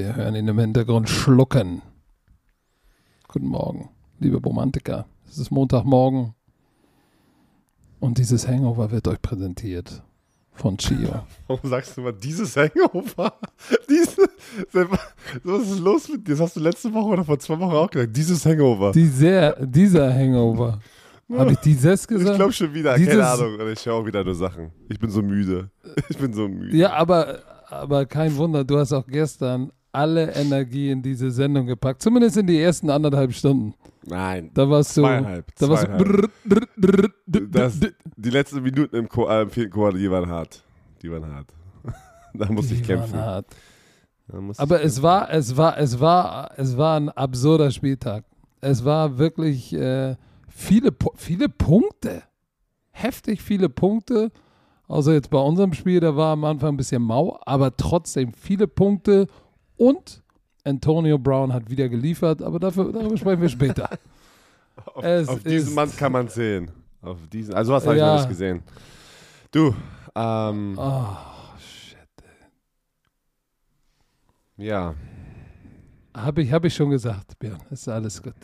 Wir hören ihn im Hintergrund schlucken. Guten Morgen, liebe Romantiker. Es ist Montagmorgen und dieses Hangover wird euch präsentiert von Chio. Warum sagst du mal dieses Hangover? Diese, was ist los mit dir? Das hast du letzte Woche oder vor zwei Wochen auch gesagt. Dieses Hangover. Dieser, dieser Hangover. Habe ich dieses gesagt? Ich glaube schon wieder, Dieses- keine Ahnung. Ich höre auch wieder nur Sachen. Ich bin so müde. Ich bin so müde. Ja, aber, aber kein Wunder, du hast auch gestern alle Energie in diese Sendung gepackt. Zumindest in die ersten anderthalb Stunden. Nein. Da warst du. Zweieinhalb, Da warst du. die letzten Minuten im, Ko äh, im vierten Quartal, die waren hart. Die waren hart. da musste ich Die waren kämpfen. hart. Aber es war, es war, es war, es war ein absurder Spieltag. Es war wirklich äh, viele, viele Punkte. Heftig viele Punkte. Außer jetzt bei unserem Spiel, da war am Anfang ein bisschen mau, aber trotzdem viele Punkte und Antonio Brown hat wieder geliefert, aber dafür, darüber sprechen wir später. Auf, auf diesen Mann kann man sehen. Auf diesen, also was habe ich Ja. noch nicht gesehen. Du, ähm, Oh, shit. ja, Habe ich, hab ich schon gesagt, Björn. Ist alles gut.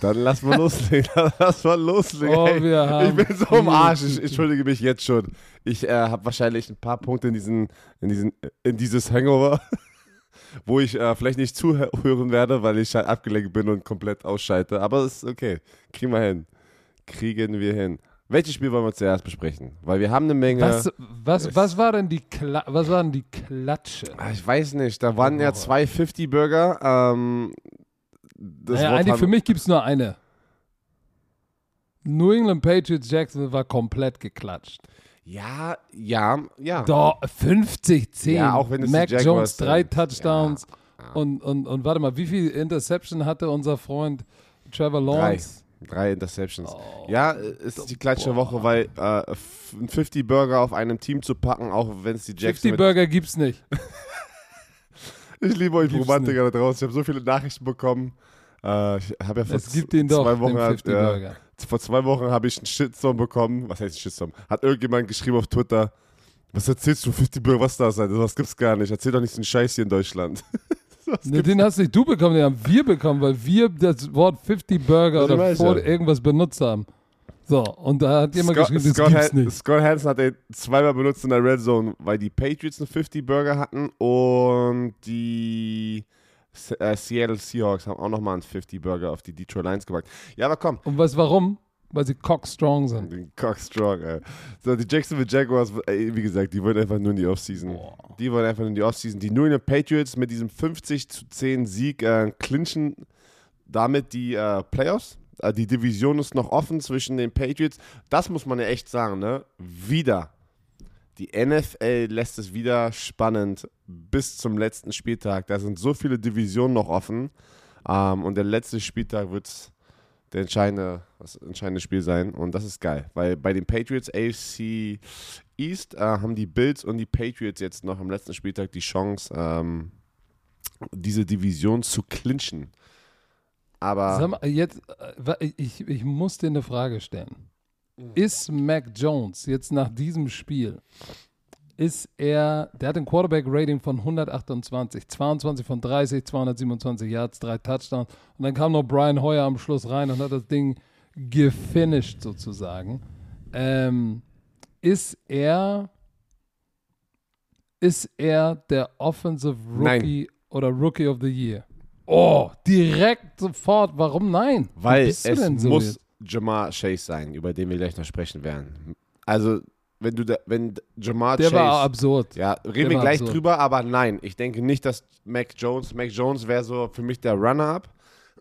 dann lass mal loslegen. Dann lass mal loslegen. Oh, ey. wir haben ich bin so im viel Arsch. Ich entschuldige mich jetzt schon. Ich äh, habe wahrscheinlich ein paar Punkte in diesen, in diesen, in dieses Hangover, wo ich äh, vielleicht nicht zuhören werde, weil ich halt abgelenkt bin und komplett ausschalte. Aber es ist okay. Kriegen wir hin. Kriegen wir hin. Welches Spiel wollen wir zuerst besprechen? Weil wir haben eine Menge. Was, was, was war denn die Kla was war denn die Klatsche? Ah, Ich weiß nicht, da waren ja zwei 50-Burger. Ähm, naja, eigentlich für mich gibt es nur eine. New England Patriots Jackson war komplett geklatscht. Ja, ja, ja. Da 50, 10. Ja, auch wenn es Mac Jones drei. Touchdowns. Ja. Und, und, und warte mal, wie viel Interception hatte unser Freund Trevor Lawrence? Drei Interceptions. Oh, ja, es ist die klatsche Woche, weil äh, f- ein 50-Burger auf einem Team zu packen, auch wenn es die Jackson 50 mit Burger gibt's nicht. Ich liebe euch Gibt's Romantiker da draußen. Ich habe so viele Nachrichten bekommen. Äh, ich habe ja vor Es gibt den zwei doch, Wochen, den 50 ja, Burger. Vor zwei Wochen habe ich einen Shitstorm bekommen. Was heißt ein Shitstorm? Hat irgendjemand geschrieben auf Twitter, was erzählst du, 50 Burger, was das ist? Das gibt's gar nicht. Erzähl doch nicht so einen Scheiß hier in Deutschland. Ne, den hast nicht du bekommen, den haben wir bekommen, weil wir das Wort 50 Burger Das oder weiß ja. irgendwas benutzt haben. So, und da hat jemand Scott, geschrieben, das Scott, gibt's Han- nicht. Scott Hansen hat den zweimal benutzt in der Red Zone, weil die Patriots einen 50 Burger hatten und die Seattle Seahawks haben auch nochmal einen 50 Burger auf die Detroit Lions gepackt. Ja, aber komm, Und du warum? Weil sie cockstrong sind. den Cock Strong, ey. So, die Jacksonville Jaguars, ey, wie gesagt, die wollen einfach nur in die Offseason. Die wollen einfach nur in die Offseason. Die New England Patriots mit diesem 50 zu 10 Sieg äh, clinchen damit die äh, Playoffs. Äh, die Division ist noch offen zwischen den Patriots. Das muss man ja echt sagen, ne? Wieder. Die NFL lässt es wieder spannend bis zum letzten Spieltag. Da sind so viele Divisionen noch offen. Ähm, und der letzte Spieltag wird der entscheidende, das entscheidende Spiel sein. Und das ist geil, weil bei den Patriots AFC East äh, haben die Bills und die Patriots jetzt noch am letzten Spieltag die Chance, ähm, diese Division zu clinchen. Aber Sag mal, jetzt, äh, ich, ich muss dir eine Frage stellen. Mhm. Ist Mac Jones jetzt nach diesem Spiel, ist er, der hat ein Quarterback-Rating von 128, 22 von 30, 227 Yards, drei Touchdowns. Und dann kam noch Brian Hoyer am Schluss rein und hat das Ding gefinisht sozusagen. Ähm, ist er, ist er der Offensive Nein. Rookie oder Rookie of the Year? Oh, direkt sofort. Warum nein? Weil es so muss jetzt? Jamar Chase sein, über den wir gleich noch sprechen werden. Also, wenn du da, wenn Jamar Der Chase war absurd. Ja, Der reden wir gleich absurd. drüber, aber nein, ich denke nicht, dass Mac Jones, Mac Jones wäre so für mich der Runner-up.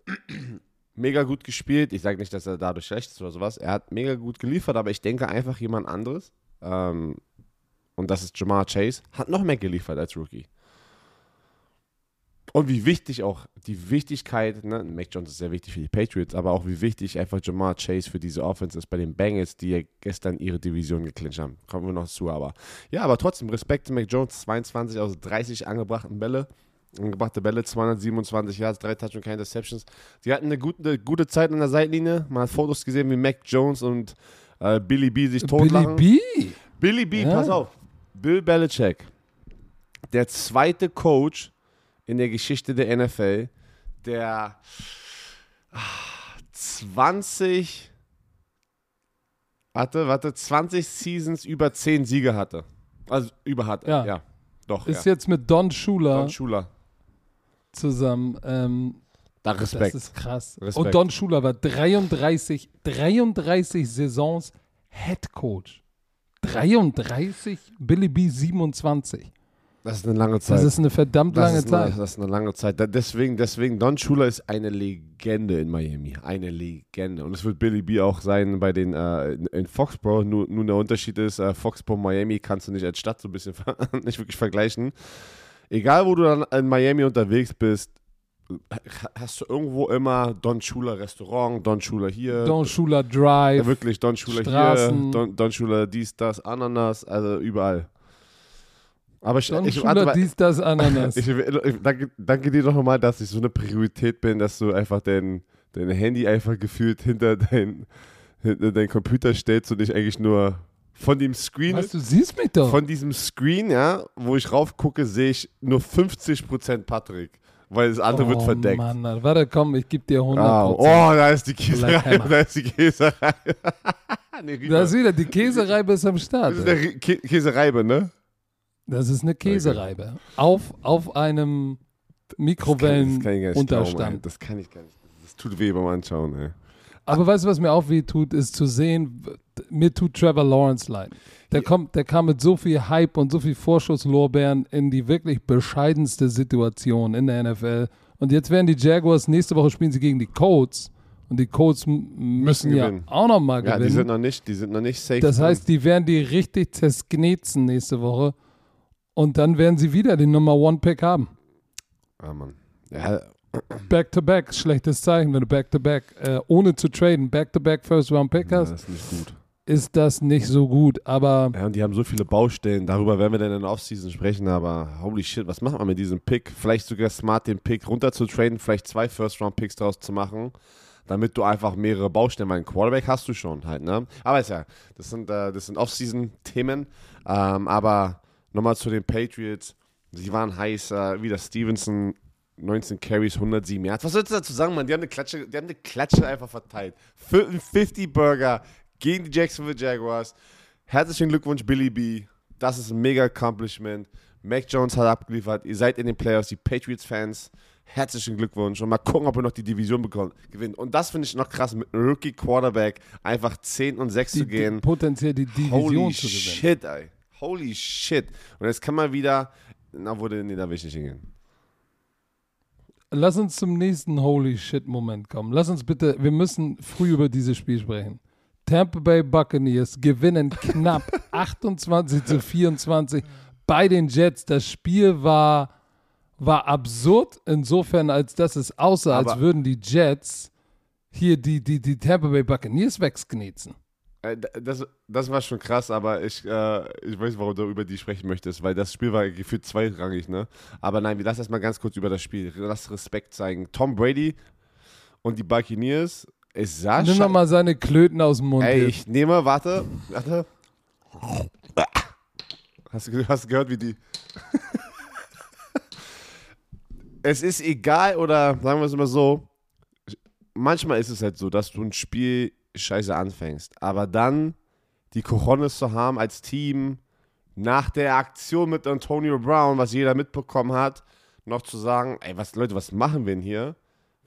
mega gut gespielt. Ich sage nicht, dass er dadurch schlecht ist oder sowas. Er hat mega gut geliefert, aber ich denke einfach jemand anderes. Ähm, und das ist Jamar Chase. Hat noch mehr geliefert als Rookie. Und wie wichtig auch die Wichtigkeit, ne, Mac Jones ist sehr wichtig für die Patriots, aber auch wie wichtig einfach Jamar Chase für diese Offense ist bei den Bengals, die ja gestern ihre Division geclincht haben. Kommen wir noch zu, aber ja, aber trotzdem Respekt zu Mac Jones, 22 aus 30 angebrachten Bälle. Angebrachte Bälle, 227 Yards, drei Touchdowns, keine Interceptions. Die hatten eine gute, eine gute Zeit an der Seitlinie. Man hat Fotos gesehen, wie Mac Jones und äh, Billy B sich Billy totlachen. B. Billy B, Ja. pass auf. Bill Belichick, der zweite Coach in der Geschichte der NFL, der 20, warte, warte, 20 Seasons über 10 Siege hatte. Also über hatte, ja. Ja. Doch, Ist ja. jetzt mit Don Schuler Don Schuler. zusammen. Ähm, Da das Respekt. ist krass. Respekt. Und Don Schuler war 33, 33 Saisons Head Coach. 33, Billy B 27. Das ist eine lange Zeit. Das ist eine verdammt Das lange eine, Zeit. Das ist eine lange Zeit. Deswegen, deswegen, Don Schuler ist eine Legende in Miami. Eine Legende. Und es wird Billy B auch sein bei den äh, in- Foxborough. Nur, nur der Unterschied ist, äh, Foxborough, Miami kannst du nicht als Stadt so ein bisschen nicht wirklich vergleichen. Egal, wo du dann in Miami unterwegs bist, hast du irgendwo immer Don Schuler Restaurant, Don Schuler hier. Don Schuler Drive. ja, wirklich, Don Schuler Straßen. hier, Don, Don Schuler dies, das, Ananas, also überall. Aber ich, Don ich, Schuler warte mal, dies, das, Ananas. ich, ich, danke, danke dir noch einmal, dass ich so eine Priorität bin, dass du einfach dein, dein Handy einfach gefühlt hinter dein, hinter dein Computer stellst und ich eigentlich nur von dem Screen, Was, du siehst mich doch. von diesem Screen, ja, wo ich raufgucke, sehe ich nur 50% Patrick, weil das andere wird oh, verdeckt. Mann, warte, komm, ich gebe dir 100%. Ah, oh, da ist die Käserei, da ist die Käserei. nee. Da ist wieder die Käsereibe ist am Start. das ist der Kä Käsereibe, ne? Das ist eine Käsereibe. Auf, auf einem Das Mikrowellenunterstand. ey. Das kann ich gar nicht. Das tut weh beim Anschauen, ey. Aber weißt du, was mir auch weh tut, ist zu sehen, mir tut Trevor Lawrence leid. Der, kommt, der kam mit so viel Hype und so viel Vorschusslorbeeren in die wirklich bescheidenste Situation in der NFL. Und jetzt werden die Jaguars, nächste Woche spielen sie gegen die Colts. Und die Colts müssen ja gewinnen. auch nochmal Ja, gewinnen. die sind noch nicht, die sind noch nicht safe. Das heißt, die werden die richtig zersknetzen nächste Woche. Und dann werden sie wieder den Nummer One Pick haben. Ah, Mann. Ja, Back-to-back, schlechtes Zeichen, wenn du Back-to-back, äh, ohne zu traden, Back-to-back First-Round-Pick ja, hast, das ist nicht gut. ist das nicht so gut. Aber Ja, und die haben so viele Baustellen. Darüber werden wir dann in der Offseason sprechen. Aber holy shit, was macht man mit diesem Pick? Vielleicht sogar smart den Pick runter zu traden, vielleicht zwei First-Round-Picks draus zu machen, damit du einfach mehrere Baustellen, weil einen Quarterback hast du schon halt, ne? Aber ist ja, das sind, äh, das sind Off-Season-Themen. Ähm, aber nochmal zu den Patriots. Sie waren heiß, äh, wieder Stevenson, 19 Carries, 107 Yards. Was sollst du dazu sagen, Mann? Die haben eine Klatsche, die haben eine Klatsche einfach verteilt. 50 Burger gegen die Jacksonville Jaguars. Herzlichen Glückwunsch, Billy B. Das ist ein mega Accomplishment. Mac Jones hat abgeliefert. Ihr seid in den Playoffs, die Patriots-Fans. Herzlichen Glückwunsch. Und mal gucken, ob ihr noch die Division bekommt, gewinnt. Und das finde ich noch krass, mit einem Rookie-Quarterback einfach 10 und 6 die, zu die, gehen. potenziell die Division Holy zu gewinnen. shit, ey. Holy shit. Und jetzt kann man wieder. Na, wurde, nee, da will ich nicht hingehen. Lass uns zum nächsten Holy Shit-Moment kommen. Lass uns bitte, wir müssen früh über dieses Spiel sprechen. Tampa Bay Buccaneers gewinnen knapp 28 zu 24 bei den Jets. Das Spiel war, war absurd, insofern, als dass es aussah, als Aber- würden die Jets hier die, die, die Tampa Bay Buccaneers wegsknetzen. Äh, Das, das war schon krass, aber ich, äh, ich weiß, warum du über die sprechen möchtest, weil das Spiel war gefühlt zweirangig, ne? Aber nein, wir lassen erstmal ganz kurz über das Spiel. Lass Respekt zeigen. Tom Brady und die Buccaneers, es sah Nimm schei- doch mal seine Klöten aus dem Mund. Ey, ich nehme, warte, warte. Hast du, hast du gehört, wie die. es ist egal, oder sagen wir es mal so, manchmal ist es halt so, dass du ein Spiel scheiße anfängst, aber dann die Cojones zu haben als Team, nach der Aktion mit Antonio Brown, was jeder mitbekommen hat, noch zu sagen, ey, was, Leute, was machen wir denn hier?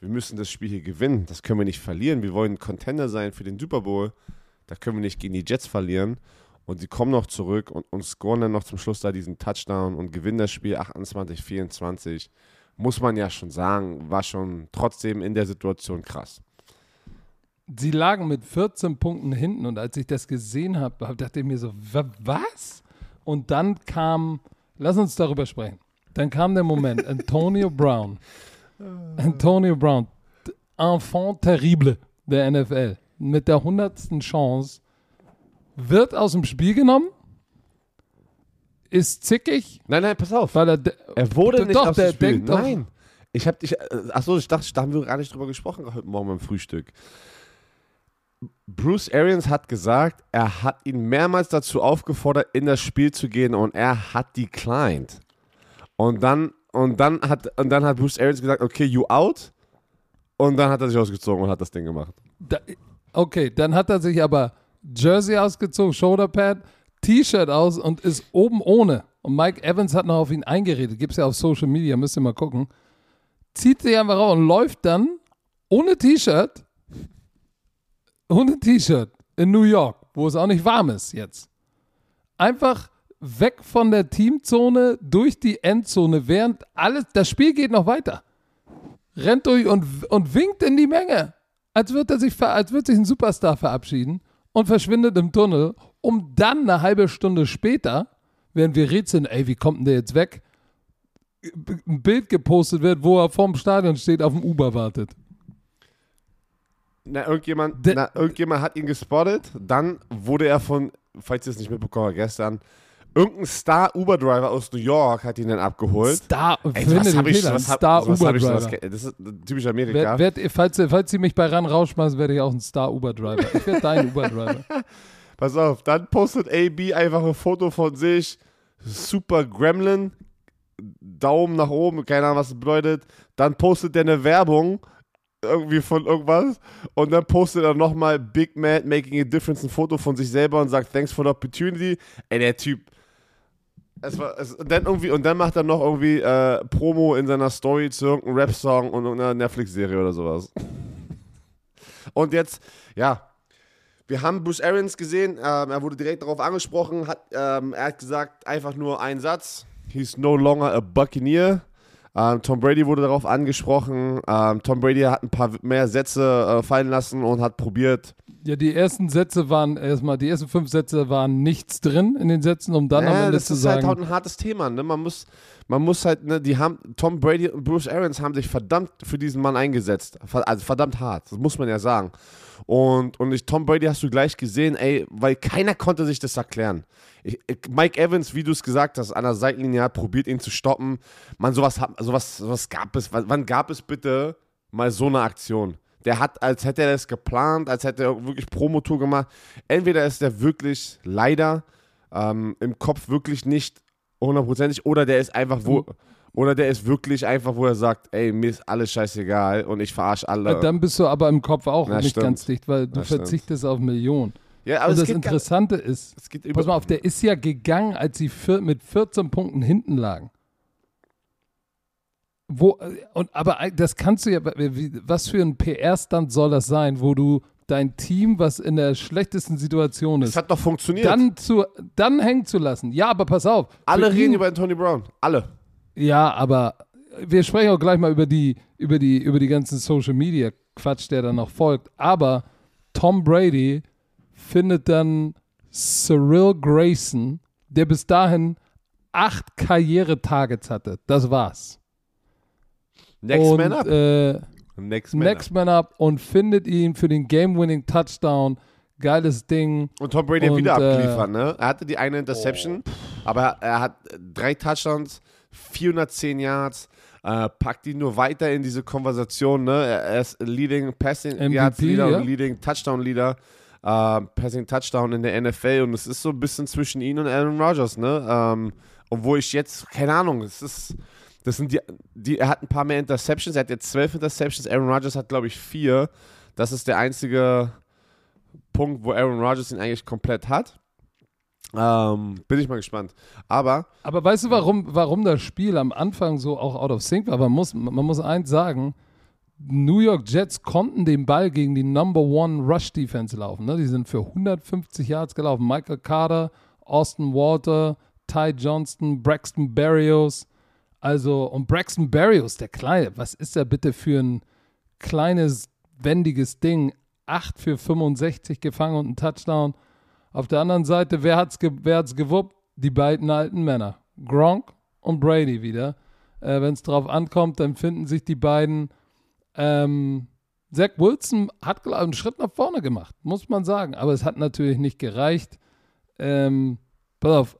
Wir müssen das Spiel hier gewinnen. Das können wir nicht verlieren. Wir wollen Contender sein für den Super Bowl. Da können wir nicht gegen die Jets verlieren. Und sie kommen noch zurück und, und scoren dann noch zum Schluss da diesen Touchdown und gewinnen das Spiel 28, 24. Muss man ja schon sagen, war schon trotzdem in der Situation krass. Sie lagen mit 14 Punkten hinten und als ich das gesehen habe, hab- dachte ich mir so, wa- was? Und dann kam, lass uns darüber sprechen. Dann kam der Moment, Antonio Brown. Antonio Brown, Enfant terrible der NFL, mit der hundertsten Chance, wird aus dem Spiel genommen, ist zickig, Nein, nein, pass auf. weil er, Er wurde nicht Doch, aus der dem Spiel. denkt doch- Nein. Ich hab dich, äh, achso, ich dachte, da haben wir gar nicht drüber gesprochen heute Morgen beim Frühstück. Bruce Arians hat gesagt, er hat ihn mehrmals dazu aufgefordert, in das Spiel zu gehen und er hat declined. Und dann und, dann hat, und dann hat Bruce Arians gesagt, okay, you out. Und dann hat er sich ausgezogen und hat das Ding gemacht. Da, okay, dann hat er sich aber Jersey ausgezogen, Shoulderpad, T-Shirt aus und ist oben ohne. Und Mike Evans hat noch auf ihn eingeredet. Gibt es ja auf Social Media, müsst ihr mal gucken. Zieht sich einfach raus und läuft dann ohne T-Shirt, ohne T-Shirt in New York, wo es auch nicht warm ist jetzt. Einfach weg von der Teamzone durch die Endzone, während alles, das Spiel geht noch weiter. Rennt durch und, und winkt in die Menge, als würde sich, als würde sich ein Superstar verabschieden und verschwindet im Tunnel, um dann eine halbe Stunde später, während wir rätseln, ey, wie kommt denn der jetzt weg, ein Bild gepostet wird, wo er vorm Stadion steht, auf dem Uber wartet. Na, irgendjemand, De- na, irgendjemand hat ihn gespottet. Dann wurde er von, falls ihr es nicht mitbekommen habt, gestern, irgendein Star-Uber-Driver aus New York hat ihn dann abgeholt. Star, Ey, was den hab ich, Fehler, was hab, Star sowas Uber hab Das ist typisch Amerika. Werd, werd, falls, falls Sie mich bei RAN rausschmeißen, werde ich auch ein Star Uber Driver. Ich werde dein Uber Driver. Pass auf, dann postet AB einfach ein Foto von sich. Super Gremlin. Daumen nach oben, keine Ahnung, was das bedeutet. Dann postet er eine Werbung irgendwie von irgendwas und dann postet er nochmal Big Mad Making a Difference ein Foto von sich selber und sagt Thanks for the opportunity. Ey, der Typ. Es war, es, dann irgendwie, und dann macht er noch irgendwie äh, Promo in seiner Story zu irgendeinem Rap-Song und irgendeiner Netflix-Serie oder sowas. Und jetzt, ja, wir haben Bruce Arians gesehen, ähm, er wurde direkt darauf angesprochen, hat, ähm, er hat gesagt, einfach nur einen Satz, he's no longer a Buccaneer. Ähm, Tom Brady wurde darauf angesprochen, ähm, Tom Brady hat ein paar mehr Sätze äh, fallen lassen und hat probiert, Ja, die ersten Sätze waren erstmal, die ersten fünf Sätze waren nichts drin in den Sätzen, um dann am Ja, Ende das zu ist sagen, halt auch ein hartes Thema, ne? Man muss, man muss halt, ne, die haben, Tom Brady und Bruce Arians haben sich verdammt für diesen Mann eingesetzt. Also verdammt hart, das muss man ja sagen. Und, und ich, Tom Brady hast du gleich gesehen, ey, weil keiner konnte sich das erklären. Ich, Mike Evans, wie du es gesagt hast, an der Seitenlinie hat probiert, ihn zu stoppen. Man, sowas, sowas, sowas gab es. Wann, wann gab es bitte mal so eine Aktion? Der hat, als hätte er das geplant, als hätte er wirklich Promotour gemacht. Entweder ist der wirklich leider ähm, im Kopf wirklich nicht hundertprozentig oder der ist einfach wo oder der ist wirklich einfach, wo er sagt, ey, mir ist alles scheißegal und ich verarsche alle. Dann bist du aber im Kopf auch Ja, nicht stimmt. ganz dicht, weil du stimmt. verzichtest auf Millionen. ja, aber Und das geht, gar- Interessante ist, pass mal auf, der ist ja gegangen, als sie vier, mit 14 Punkten hinten lagen. Wo, und, aber das kannst du ja, was für ein PR-Stand soll das sein, wo du dein Team, was in der schlechtesten Situation ist, hat doch funktioniert. dann, zu, dann hängen zu lassen. Ja, aber pass auf. alle reden ihn- über Tony Brown. Alle. Ja, aber wir sprechen auch gleich mal über die, über die, über die ganzen Social Media Quatsch, der dann noch folgt. Aber Tom Brady findet dann Cyril Grayson, der bis dahin acht Karriere-Targets hatte. Das war's. Next und, man up. Äh, Next man next Man Up und findet ihn für den Game-Winning Touchdown. Geiles Ding. up. Und Tom Brady hat und, wieder äh, abgeliefert, ne? Er hatte die eine Interception, aber er hat drei Touchdowns, 410 Yards. Äh, packt ihn nur weiter in diese Konversation, ne? Er ist Leading Passing MVP, Yards Leader ja. und Leading Touchdown Leader. äh, Passing Touchdown in der NFL und es ist so ein bisschen zwischen ihn und Aaron Rodgers, ne? Ähm, wo ich jetzt, keine Ahnung, es ist, das sind die, die, er hat ein paar mehr Interceptions, er hat jetzt zwölf Interceptions, Aaron Rodgers hat, glaube ich, vier. Das ist der einzige Punkt, wo Aaron Rodgers ihn eigentlich komplett hat. Ähm, bin ich mal gespannt. Aber Aber weißt du, warum, warum das Spiel am Anfang so auch out of sync war? Man muss, man muss eins sagen, New York Jets konnten den Ball gegen die Number One Rush Defense laufen. Ne? Die sind für 150 Yards gelaufen. Michael Carter, Austin Walter, Ty Johnston, Braxton Berrios. Also, und Braxton Berrios, der Kleine, was ist er bitte für ein kleines, wendiges Ding? 8 für 65 gefangen und ein Touchdown. Auf der anderen Seite, wer hat's, ge wer hat's gewuppt? Die beiden alten Männer. Gronk und Brady wieder. Äh, Wenn es drauf ankommt, dann finden sich die beiden. Ähm, Zach Wilson hat, glaube einen Schritt nach vorne gemacht, muss man sagen. Aber es hat natürlich nicht gereicht. Ähm, pass auf,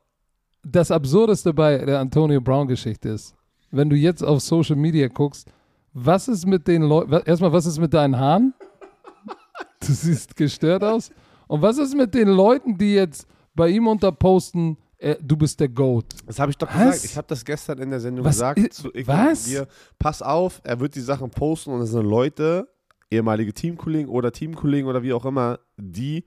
das Absurdeste bei der Antonio Brown-Geschichte ist, wenn du jetzt auf Social Media guckst, was ist mit den Leuten, erstmal, was ist mit deinen Haaren? Du siehst gestört aus. Und was ist mit den Leuten, die jetzt bei ihm unterposten, äh, du bist der GOAT. Das habe ich doch Was? gesagt. Ich habe das gestern in der Sendung Was gesagt. zu ich was? Dir, pass auf, er wird die Sachen posten und es sind Leute, ehemalige Teamkollegen oder Teamkollegen oder wie auch immer, die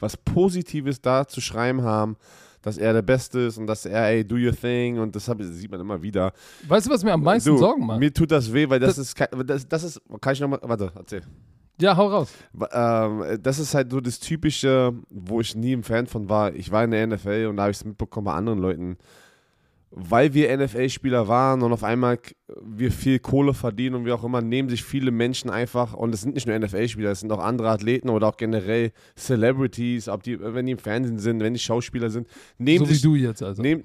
was Positives da zu schreiben haben, dass er der Beste ist und dass er, ey, do your thing und das hab, das sieht man immer wieder. Weißt du, was mir am meisten du, Sorgen macht? Mir tut das weh, weil das, Das- ist, das, das ist, kann ich nochmal, warte, erzähl. Ja, hau raus. Ähm, das ist halt so das Typische, wo ich nie ein Fan von war. Ich war in der NFL und da habe ich es mitbekommen bei anderen Leuten. Weil wir NFL-Spieler waren und auf einmal wir viel Kohle verdienen und wie auch immer, nehmen sich viele Menschen einfach, und es sind nicht nur NFL-Spieler, es sind auch andere Athleten oder auch generell Celebrities, ob die, wenn die im Fernsehen sind, wenn die Schauspieler sind, nehmen So wie sich du jetzt also. Nehm,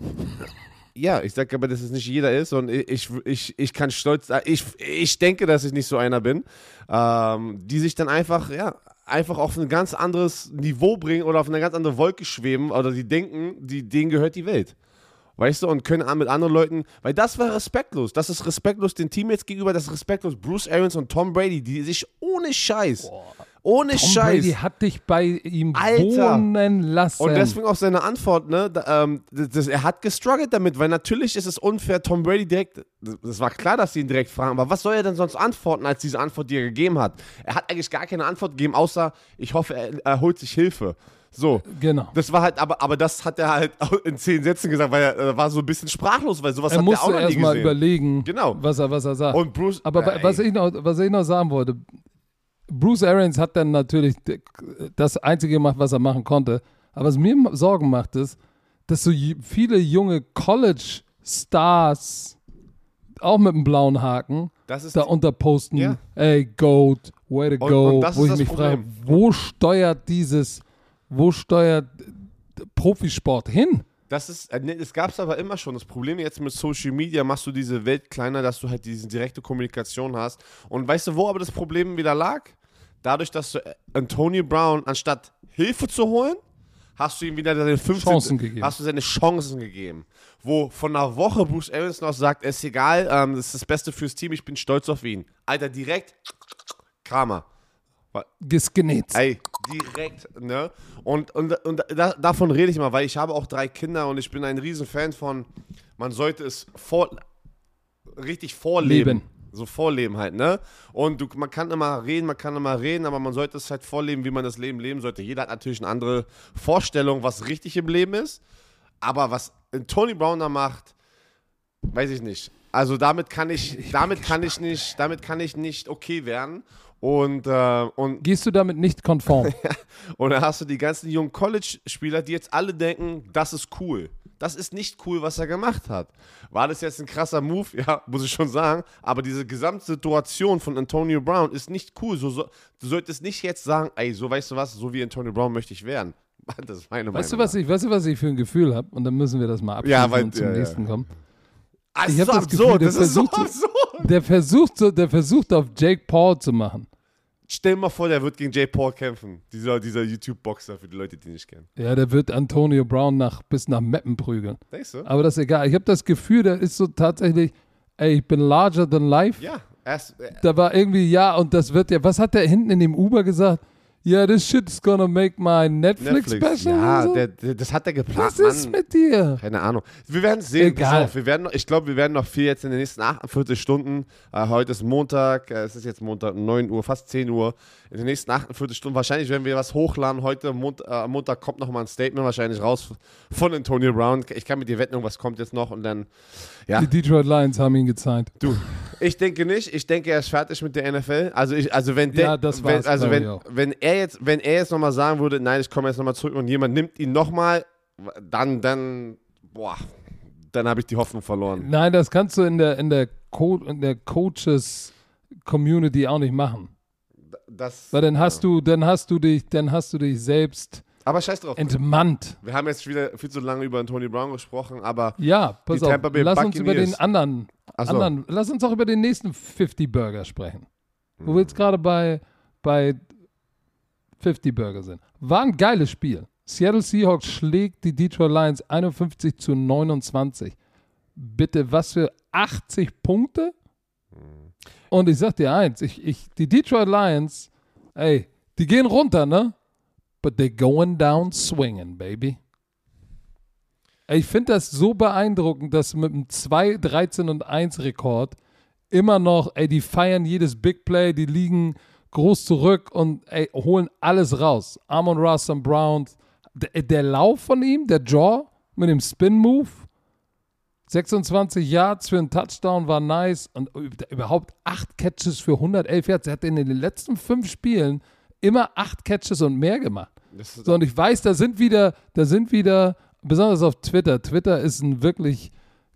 ja, ich sage aber, dass es nicht jeder ist und ich, ich, ich kann stolz, ich, ich denke, dass ich nicht so einer bin, ähm, die sich dann einfach, ja, einfach auf ein ganz anderes Niveau bringen oder auf eine ganz andere Wolke schweben oder die denken, die, denen gehört die Welt. Weißt du, und können mit anderen Leuten, weil das war respektlos. Das ist respektlos den Teammates gegenüber, das ist respektlos Bruce Arians und Tom Brady, die sich ohne Scheiß, ohne Tom Scheiß. Brady hat dich bei ihm Alter. wohnen lassen. Und deswegen auch seine Antwort, ne? Da, ähm, das, das, er hat gestruggelt damit, weil natürlich ist es unfair, Tom Brady direkt, das war klar, dass sie ihn direkt fragen, aber was soll er denn sonst antworten, als diese Antwort, die er gegeben hat? Er hat eigentlich gar keine Antwort gegeben, außer, ich hoffe, er, er holt sich Hilfe. So. genau. Das war halt, aber, aber das hat er halt in zehn Sätzen gesagt, weil er, er war so ein bisschen sprachlos, weil sowas Er hat er auch musste noch nie erstmal gesehen. überlegen, Genau. was, er, was er sagt. Und Bruce, Aber ey, was, ich noch, was ich noch sagen wollte, Bruce Arians hat dann natürlich das Einzige gemacht, was er machen konnte. Aber was mir Sorgen macht, ist, dass so viele junge College-Stars, auch mit einem blauen Haken, das ist da unterposten, Ja. ey, Goat, way to Und- go, und wo ich mich frage, Problem. wo steuert dieses, wo steuert Profisport hin? Das ist, äh, ne, das gab es aber immer schon. Das Problem jetzt mit Social Media machst du diese Welt kleiner, dass du halt diese direkte Kommunikation hast. Und weißt du, wo aber das Problem wieder lag? Dadurch, dass du äh, Antonio Brown anstatt Hilfe zu holen, hast du ihm wieder seine 15 Chancen gegeben. Hast du seine Chancen gegeben. Wo von einer Woche Bruce Arians noch sagt, es ist egal, ähm, das ist das Beste fürs Team, ich bin stolz auf ihn. Alter, direkt Kramer. Gesgenetzt. Ey, direkt, ne? Und, und, und da, davon rede ich mal, weil ich habe auch drei Kinder und ich bin ein riesen Fan von, man sollte es vor, richtig vorleben. Leben. So vorleben halt, ne? Und du, man kann immer reden, man kann immer reden, aber man sollte es halt vorleben, wie man das Leben leben sollte. Jeder hat natürlich eine andere Vorstellung, was richtig im Leben ist. Aber was Tony Brown da macht, weiß ich nicht. Also damit kann ich, damit kann ich nicht, damit kann ich nicht okay werden. Und, äh, und Gehst du damit nicht konform? und dann hast du die ganzen jungen College-Spieler, die jetzt alle denken, das ist cool. Das ist nicht cool, was er gemacht hat. War das jetzt ein krasser Move? Ja, muss ich schon sagen. Aber diese Gesamtsituation von Antonio Brown ist nicht cool. So, so, du solltest nicht jetzt sagen, ey, so weißt du was, so wie Antonio Brown möchte ich werden. Das ist meine Weißt du, Meinung. was ich, weißt du, was ich für ein Gefühl habe? Und dann müssen wir das mal abschließen Ja, weil- und zum ja, ja. nächsten kommen. Ah, das ich ist hab so das absurd. Gefühl, Das der ist so versucht- absurd. Der versucht, so, der versucht auf Jake Paul zu machen. Stell dir mal vor, der wird gegen Jay Paul kämpfen. Dieser, dieser YouTube-Boxer für die Leute, die nicht kennen. Ja, der wird Antonio Brown nach, bis nach Meppen prügeln. Denkst du? Aber das ist egal. Ich habe das Gefühl, der ist so tatsächlich, ey, ich bin larger than life. Ja. Erst, äh, Da war irgendwie, ja, und das wird ja, was hat der hinten in dem Uber gesagt? Ja, this shit's gonna make my Netflix-Special. Ja, und so. der, der, das hat er geplant. was ist Mann. mit dir? Keine Ahnung. Wir werden es sehen. Pass Egal. auf, wir werden noch, ich glaube, wir werden noch viel jetzt in den nächsten 48 Stunden. Äh, heute ist Montag, äh, es ist jetzt Montag, 9 Uhr, fast 10 Uhr. In den nächsten 48 Stunden, wahrscheinlich werden wir was hochladen. Heute, Mont, äh, am Montag, kommt noch mal ein Statement wahrscheinlich raus von Antonio Brown. Ich kann mit dir wetten, was kommt jetzt noch und dann, ja. Die Detroit Lions haben ihn gezeigt. Du, ich denke nicht. Ich denke, er ist fertig mit der NFL. Also, ich, also wenn der, Ja, das wenn, also wenn, wenn er jetzt, wenn er jetzt nochmal sagen würde, nein, ich komme jetzt nochmal zurück und jemand nimmt ihn nochmal, dann, dann, boah, dann habe ich die Hoffnung verloren. Nein, das kannst du in der, in der, Co in der Coaches-Community auch nicht machen. Das, Weil dann hast du, dann hast du dich, dann hast du dich selbst aber scheiß drauf. entmannt. Wir haben jetzt wieder viel zu lange über Tony Brown gesprochen, aber Ja, pass auf. Lass uns über den Buccaneers. anderen, so. anderen, lass uns auch über den nächsten 50 Burger sprechen. Wo Mhm. wir jetzt gerade bei, bei 50 Burger sind. War ein geiles Spiel. Seattle Seahawks schlägt die Detroit Lions 51 zu 29. Bitte, was für 80 Punkte? Mhm. Und ich sag dir eins, ich, ich, die Detroit Lions, ey, die gehen runter, ne? But they're going down swinging, baby. Ich finde das so beeindruckend, dass mit einem 2, 13 und 1 Rekord immer noch, ey, die feiern jedes Big Play, die liegen groß zurück und ey, holen alles raus. Amon Ross und Browns, der, der Lauf von ihm, der Jaw mit dem Spin-Move, 26 Yards für einen Touchdown war nice und überhaupt 8 Catches für 111 Yards. Er hat in den letzten fünf Spielen immer 8 Catches und mehr gemacht. So, und ich weiß, da sind wieder, da sind wieder, besonders auf Twitter, Twitter ist ein wirklich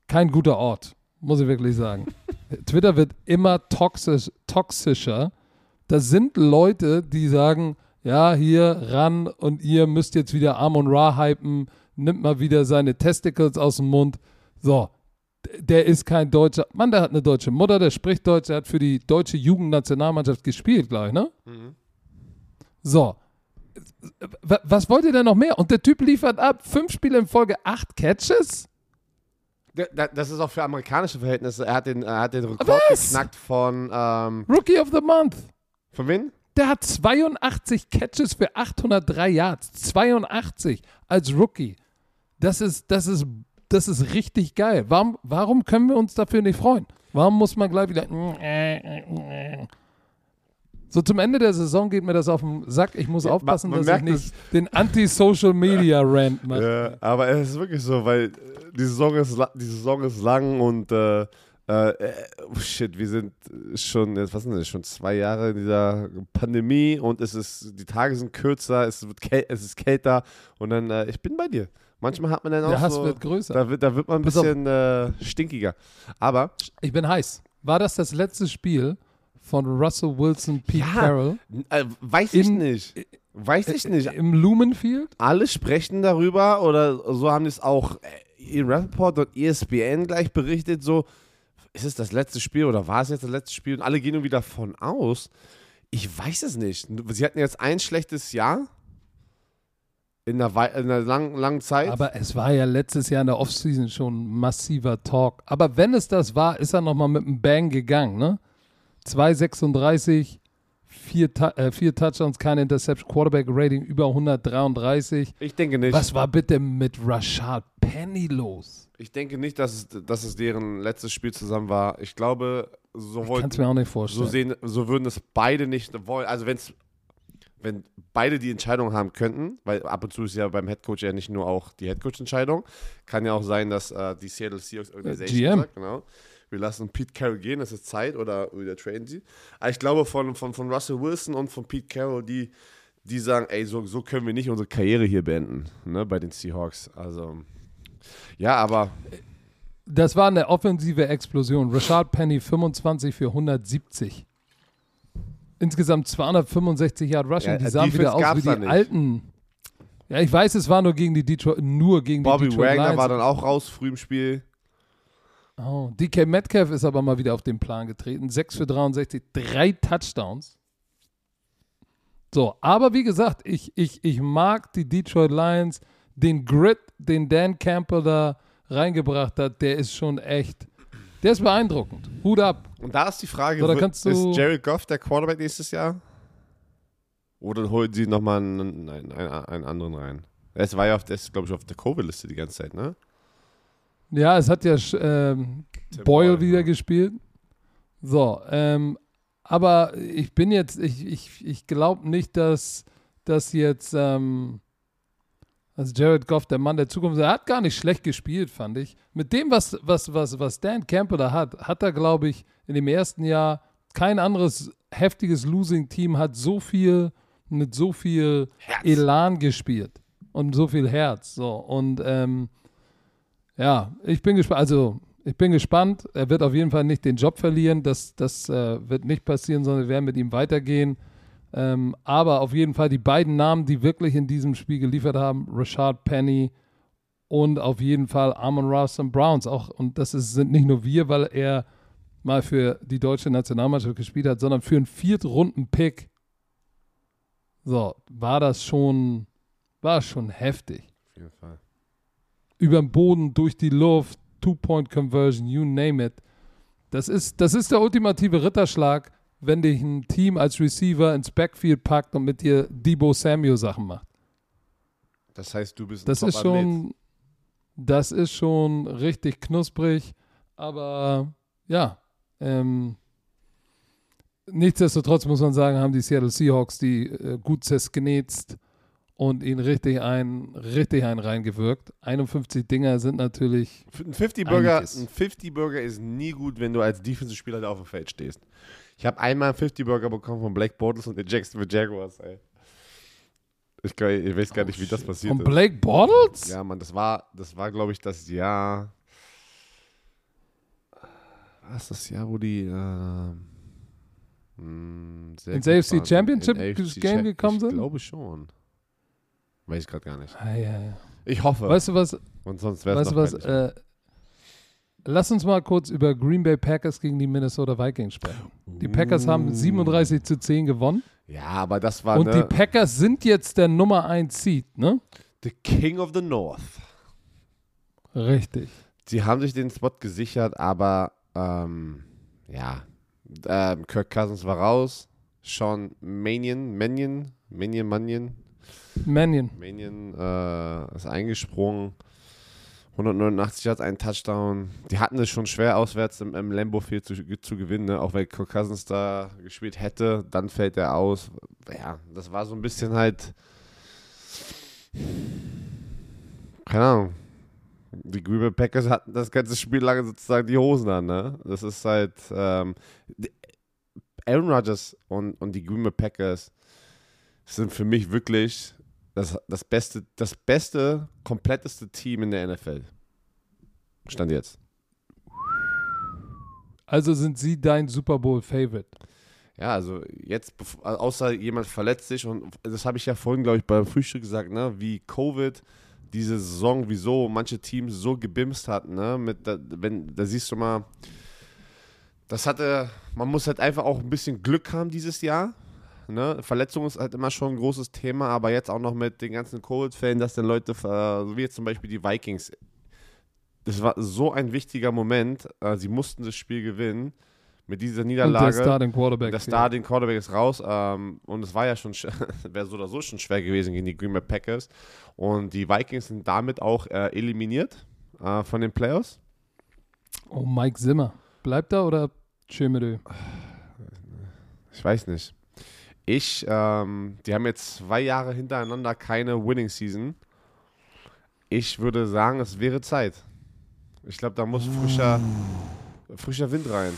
kein guter Ort, muss ich wirklich sagen. Twitter wird immer toxisch, toxischer. Da sind Leute, die sagen, ja, hier ran und ihr müsst jetzt wieder Amon Ra hypen, nimmt mal wieder seine Testicles aus dem Mund. So, der ist kein Deutscher. Mann, der hat eine deutsche Mutter, der spricht Deutsch, der hat für die deutsche Jugendnationalmannschaft gespielt, glaube ich, ne? Mhm. So. Was wollt ihr denn noch mehr? Und der Typ liefert ab, fünf Spiele in Folge, acht Catches? Das ist auch für amerikanische Verhältnisse. Er hat den, er hat den Rekord Was? geknackt von. Ähm, Rookie of the Month. Von wem? Der hat 82 Catches für 803 Yards. 82 als Rookie. Das ist, das ist das ist richtig geil. Warum, warum können wir uns dafür nicht freuen? Warum muss man gleich wieder. So zum Ende der Saison geht mir das auf den Sack. Ich muss aufpassen, dass ich nicht das. den Anti-Social-Media-Rant mache. Ja, aber es ist wirklich so, weil die Saison ist, die Saison ist lang und äh, äh, oh shit, wir sind schon, was sind das, schon zwei Jahre in dieser Pandemie und es ist, die Tage sind kürzer, es, wird es ist kälter und dann, äh, ich bin bei dir. Manchmal hat man dann auch Der Hass so, wird größer. Da wird, da wird man ein bisschen äh, stinkiger. Aber. Ich bin heiß. War das das letzte Spiel von Russell Wilson, Pete ja, Carroll? Äh, weiß ich nicht. Weiß ich nicht. Im Lumenfield? Alle sprechen darüber oder so haben es auch äh, in Rapport und ESPN gleich berichtet, so, ist es das letzte Spiel oder war es jetzt das letzte Spiel? Und alle gehen irgendwie davon aus. Ich weiß es nicht. Sie hatten jetzt ein schlechtes Jahr in einer, in einer langen, langen Zeit. Aber es war ja letztes Jahr in der Offseason schon massiver Talk. Aber wenn es das war, ist er nochmal mit einem Bang gegangen, ne? 2,36, vier, äh, vier Touchdowns, keine Interception, Quarterback-Rating über 133. Ich denke nicht. Was war bitte mit Rashad Penny los? Ich denke nicht, dass es, dass es deren letztes Spiel zusammen war. Ich glaube, so wollten. Kannst mir auch nicht vorstellen. So, sehen, so würden es beide nicht wollen. Also, wenn es wenn beide die Entscheidung haben könnten, weil ab und zu ist ja beim Headcoach ja nicht nur auch die Headcoach-Entscheidung, kann ja auch sein, dass äh, die Seattle Seahawks Organisation GM. sagt, genau, wir lassen Pete Carroll gehen, es ist Zeit oder wieder traden sie. Aber ich glaube von, von, von Russell Wilson und von Pete Carroll, die, die sagen, ey, so, so können wir nicht unsere Karriere hier beenden, ne, bei den Seahawks. Also, ja, aber... Das war eine offensive Explosion. Rashad Penny 25 für 170 insgesamt 265 Yard Rushing. Ja, die sahen Defense wieder aus wie die alten. Ja, ich weiß, es war nur gegen die Detroit, nur gegen Bobby die Detroit Wagner Lions. war dann auch raus früh im Spiel. Oh, DK Metcalf ist aber mal wieder auf den Plan getreten. 6 für 63, drei Touchdowns. So, aber wie gesagt, ich, ich, ich mag die Detroit Lions. Den Grit, den Dan Campbell da reingebracht hat, der ist schon echt der ist beeindruckend. Hut ab. Und da ist die Frage, so, ist Jared Goff der Quarterback nächstes Jahr? Oder holen sie nochmal einen, einen, einen, anderen rein? Es war ja, auf, das glaube ich, auf der Covid-Liste die ganze Zeit, ne? Ja, es hat ja ähm, Boyle wieder ja. gespielt. So, ähm, aber ich bin jetzt, ich, ich, ich glaube nicht, dass, dass jetzt ähm, also Jared Goff, der Mann der Zukunft, er hat gar nicht schlecht gespielt, fand ich. Mit dem, was, was, was, was Dan Campbell da hat, hat er, glaube ich, in dem ersten Jahr kein anderes heftiges Losing-Team hat so viel, mit so viel Herz. Elan gespielt und so viel Herz. So. Und ähm, ja, ich bin gespannt. Also, ich bin gespannt. Er wird auf jeden Fall nicht den Job verlieren. Das, das äh, wird nicht passieren, sondern wir werden mit ihm weitergehen. Ähm, aber auf jeden Fall die beiden Namen, die wirklich in diesem Spiel geliefert haben, Rashad Penny und auf jeden Fall Amon Ross und Browns. Auch, und das ist, sind nicht nur wir, weil er mal für die deutsche Nationalmannschaft gespielt hat, sondern für einen Viertrunden-Pick. So, war das schon, war schon heftig. Auf jeden Fall. Über den Boden, durch die Luft, Two-Point-Conversion, you name it. Das ist, das ist der ultimative Ritterschlag wenn dich ein Team als Receiver ins Backfield packt und mit dir Debo Samuel Sachen macht. Das heißt, du bist ein Das ist schon. Das ist schon richtig knusprig, aber ja, ähm, nichtsdestotrotz muss man sagen, haben die Seattle Seahawks die äh, gut zersknetzt und ihn richtig ein, richtig ein reingewirkt. 51 Dinger sind natürlich. Ein 50-Burger Einiges. ein 50 Burger ist nie gut, wenn du als Defensive-Spieler da auf dem Feld stehst. Ich habe einmal einen 50-Burger bekommen von Black Bortles und den Jacksonville Jaguars, ey. Ich, kann, ich weiß gar nicht, wie das passiert Von ist. Blake Bortles? Ja, Mann, das war, das war, glaube ich, das Jahr. Was ist das Jahr, wo die äh, mh, sehr Ins AFC? Championship Game gekommen sind? Ich glaube schon. Weiß ich gerade gar nicht. Ah, ja, ja. Ich hoffe. Weißt du was? und sonst wäre es Weißt du was? Äh, lass uns mal kurz über Green Bay Packers gegen die Minnesota Vikings sprechen. Die Packers haben 37 zu 10 gewonnen. Ja, aber das war Und ne, die Packers sind jetzt der Nummer 1 Seed, ne? the King of the North. Richtig. Sie haben sich den Spot gesichert, aber ähm, ja, ähm, Kirk Cousins war raus. Sean Manion, Manion, Manion, Manion, Mannion. Manion äh, ist eingesprungen. 189 Yards, ein Touchdown. Die hatten es schon schwer auswärts im, im Lambo Field zu, zu gewinnen, ne? auch weil Kirk Cousins da gespielt hätte. Dann fällt er aus. Ja, das war so ein bisschen halt. Keine Ahnung. Die Green Bay Packers hatten das ganze Spiel lang sozusagen die Hosen an. Ne? Das ist halt. Ähm, Aaron Rodgers und, und die Green Bay Packers sind für mich wirklich das, das beste, das beste, kompletteste Team in der NFL. Stand jetzt. Also sind sie dein Super Bowl Favorite. Ja, also jetzt, außer jemand verletzt sich, und das habe ich ja vorhin, glaube ich, beim Frühstück gesagt, ne, wie Covid diese Saison, wieso manche Teams so gebimst hatten, ne, mit, da, wenn, da siehst du mal, das hatte, man muss halt einfach auch ein bisschen Glück haben dieses Jahr, ne, Verletzung ist halt immer schon ein großes Thema, aber jetzt auch noch mit den ganzen Covid-Fällen, dass dann Leute, äh, so wie jetzt zum Beispiel die Vikings, das war so ein wichtiger Moment, äh, sie mussten das Spiel gewinnen, mit dieser Und Niederlage. der Starting Quarterback. Der Starting Quarterback ist raus ähm, und es war ja schon, wäre so oder so schon schwer gewesen gegen die Green Bay Packers. Und die Vikings sind damit auch äh, eliminiert äh, von den Playoffs. Oh, Mike Zimmer. Bleibt er oder Chemerö? Ich weiß nicht. Ich, ähm, die haben jetzt zwei Jahre hintereinander keine Winning Season. Ich würde sagen, es wäre Zeit. Ich glaube, da muss frischer, frischer Wind rein.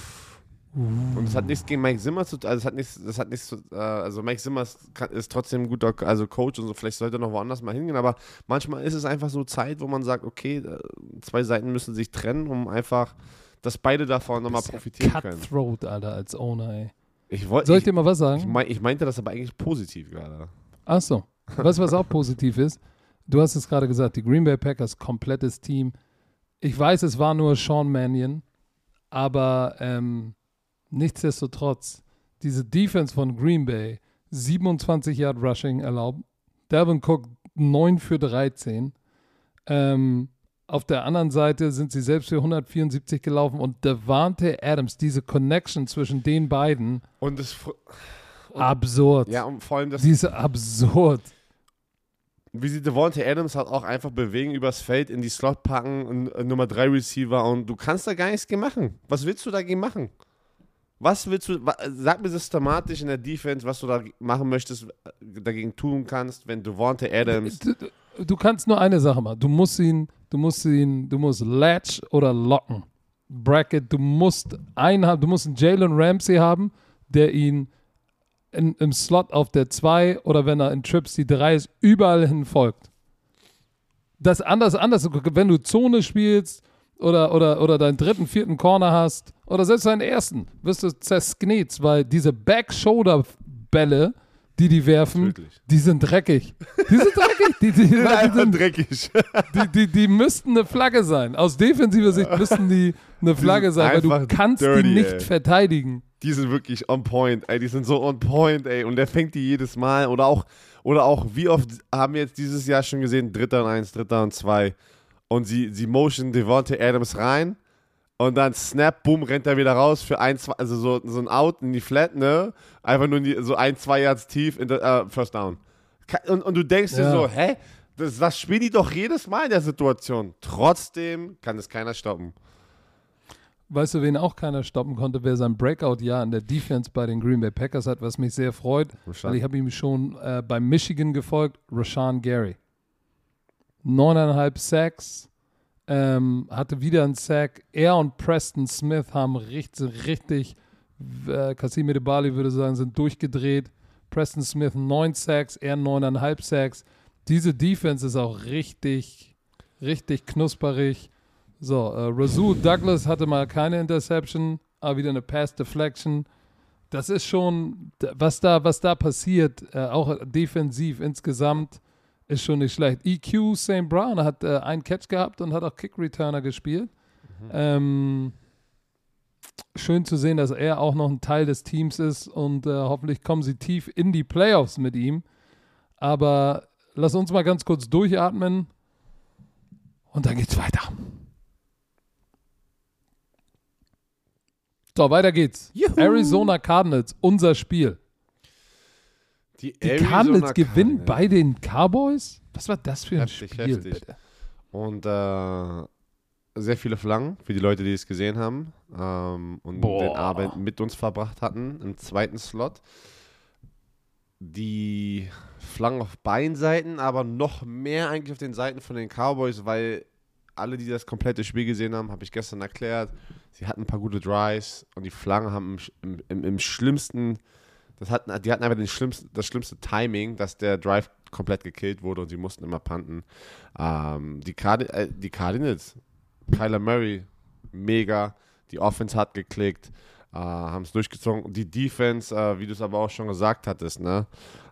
Und es hat nichts gegen Mike Zimmer zu tun. Also, es hat nichts, das hat nichts zu, äh, also Mike Zimmer ist, kann, ist trotzdem ein guter also Coach und so. Vielleicht sollte er noch woanders mal hingehen. Aber manchmal ist es einfach so Zeit, wo man sagt, okay, äh, zwei Seiten müssen sich trennen, um einfach, dass beide davon nochmal profitieren können. Cutthroat, Alter, als Owner, ey. Ich, wollt, Soll ich ich, dir mal was ich, sagen? mein, ich meinte das aber eigentlich positiv gerade. Ach so. Weißt du, was auch positiv ist? Du hast es gerade gesagt, die Green Bay Packers, komplettes Team. Ich weiß, es war nur Sean Mannion, aber ähm, nichtsdestotrotz, diese Defense von Green Bay, 27 Yard Rushing erlaubt, Dalvin Cook 9 für 13. Ähm, auf der anderen Seite sind sie selbst für 174 gelaufen und Devante Adams, diese Connection zwischen den beiden, Und das, absurd. ja, und vor allem das, Diese absurd. wie sie Devontae Adams halt auch einfach bewegen übers Feld in die Slot packen und äh, Nummer 3 Receiver und du kannst da gar nichts gegen machen. Was willst du dagegen machen? Was willst du, sag mir systematisch in der Defense, was du da machen möchtest, äh, dagegen tun kannst, wenn Devontae Adams, Du, kannst nur eine Sache machen. Du musst ihn, du musst ihn, du musst Latch oder locken. Bracket, du musst einen haben, du musst einen Jalen Ramsey haben, der ihn in, im Slot auf der 2 oder wenn er in Trips die 3 ist, überall hin folgt. Das anders, anders, wenn du Zone spielst oder, oder, oder deinen dritten, vierten Corner hast oder selbst deinen ersten, wirst du zersknetzt, weil diese Back-Shoulder-Bälle, die die werfen, tödlich. die sind dreckig. Die sind dreckig. Die, die, die, sind, dreckig. die, die, die müssten eine Flagge sein. Aus defensiver Sicht müssten die eine Flagge sein, weil du kannst dirty, die nicht ey. verteidigen. Die sind wirklich on point, ey. Die sind so on point, ey. Und der fängt die jedes Mal. Oder auch, oder auch, wie oft haben wir jetzt dieses Jahr schon gesehen, Dritter und Eins, Dritter und Zwei. Und sie, sie motion Devontae Adams rein. Und dann snap, boom, rennt er wieder raus für ein, zwei, also so, so ein Out in die Flat, ne? Einfach nur die, so ein, zwei Yards tief in der, äh, First Down. Und, und du denkst dir Ja. so, hä? Das, das spielen die doch jedes Mal in der Situation. Trotzdem kann es keiner stoppen. Weißt du, wen auch keiner stoppen konnte, wer sein Breakout-Jahr in der Defense bei den Green Bay Packers hat, was mich sehr freut, Rashan. weil ich habe ihm schon äh, bei Michigan gefolgt, Rashawn Gary. Neuneinhalb Sacks, ähm, hatte wieder einen Sack. Er und Preston Smith haben richtig, richtig äh, Kasim Edebali würde sagen, sind durchgedreht. Preston Smith neun Sacks, er neuneinhalb Sacks. Diese Defense ist auch richtig, richtig knusperig. So, äh, Razul Douglas hatte mal keine Interception, aber wieder eine Pass Deflection. Das ist schon, was da, was da passiert, äh, auch defensiv insgesamt, ist schon nicht schlecht. EQ St. Brown hat äh, einen Catch gehabt und hat auch Kick Returner gespielt. Ähm, schön zu sehen, dass er auch noch ein Teil des Teams ist und äh, hoffentlich kommen sie tief in die Playoffs mit ihm. Aber lass uns mal ganz kurz durchatmen und dann geht's weiter. So, weiter geht's. Juhu. Arizona Cardinals, unser Spiel. Die, Die Cardinals gewinnen Cardinals. bei den Cowboys? Was war das für ein Heftig, Spiel, heftig. bitte? Und äh, sehr viele Flaggen für die Leute, die es gesehen haben ähm, und Boah. den Abend mit uns verbracht hatten im zweiten Slot. Die Flaggen auf beiden Seiten, aber noch mehr eigentlich auf den Seiten von den Cowboys, weil alle, die das komplette Spiel gesehen haben, habe ich gestern erklärt, sie hatten ein paar gute Drives und die Flaggen haben im, im, im schlimmsten, das hatten, die hatten einfach den schlimmsten, das schlimmste Timing, dass der Drive komplett gekillt wurde und sie mussten immer panten. Ähm, die, Card äh, die Cardinals, Kyler Murray, mega. Die Offense hat geklickt, äh, haben es durchgezogen. Die Defense, äh, wie du es aber auch schon gesagt hattest, ne?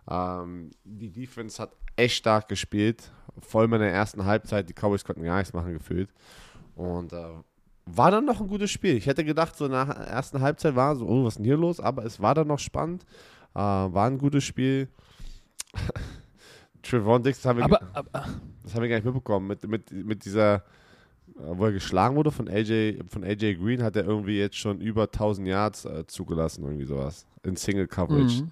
Ähm, die Defense hat echt stark gespielt. Vor allem in der ersten Halbzeit. Die Cowboys konnten gar nichts machen, gefühlt. Und äh, war dann noch ein gutes Spiel. Ich hätte gedacht, so nach der ersten Halbzeit war so, oh, was ist denn hier los? Aber es war dann noch spannend. Äh, war ein gutes Spiel. Trevon Dix, das haben wir, Aber, aber das haben wir gar nicht mitbekommen. Mit, mit, mit dieser, äh, wo er geschlagen wurde von AJ, von AJ Green, hat er irgendwie jetzt schon über 1000 Yards äh, zugelassen, irgendwie sowas. In Single Coverage. Mhm.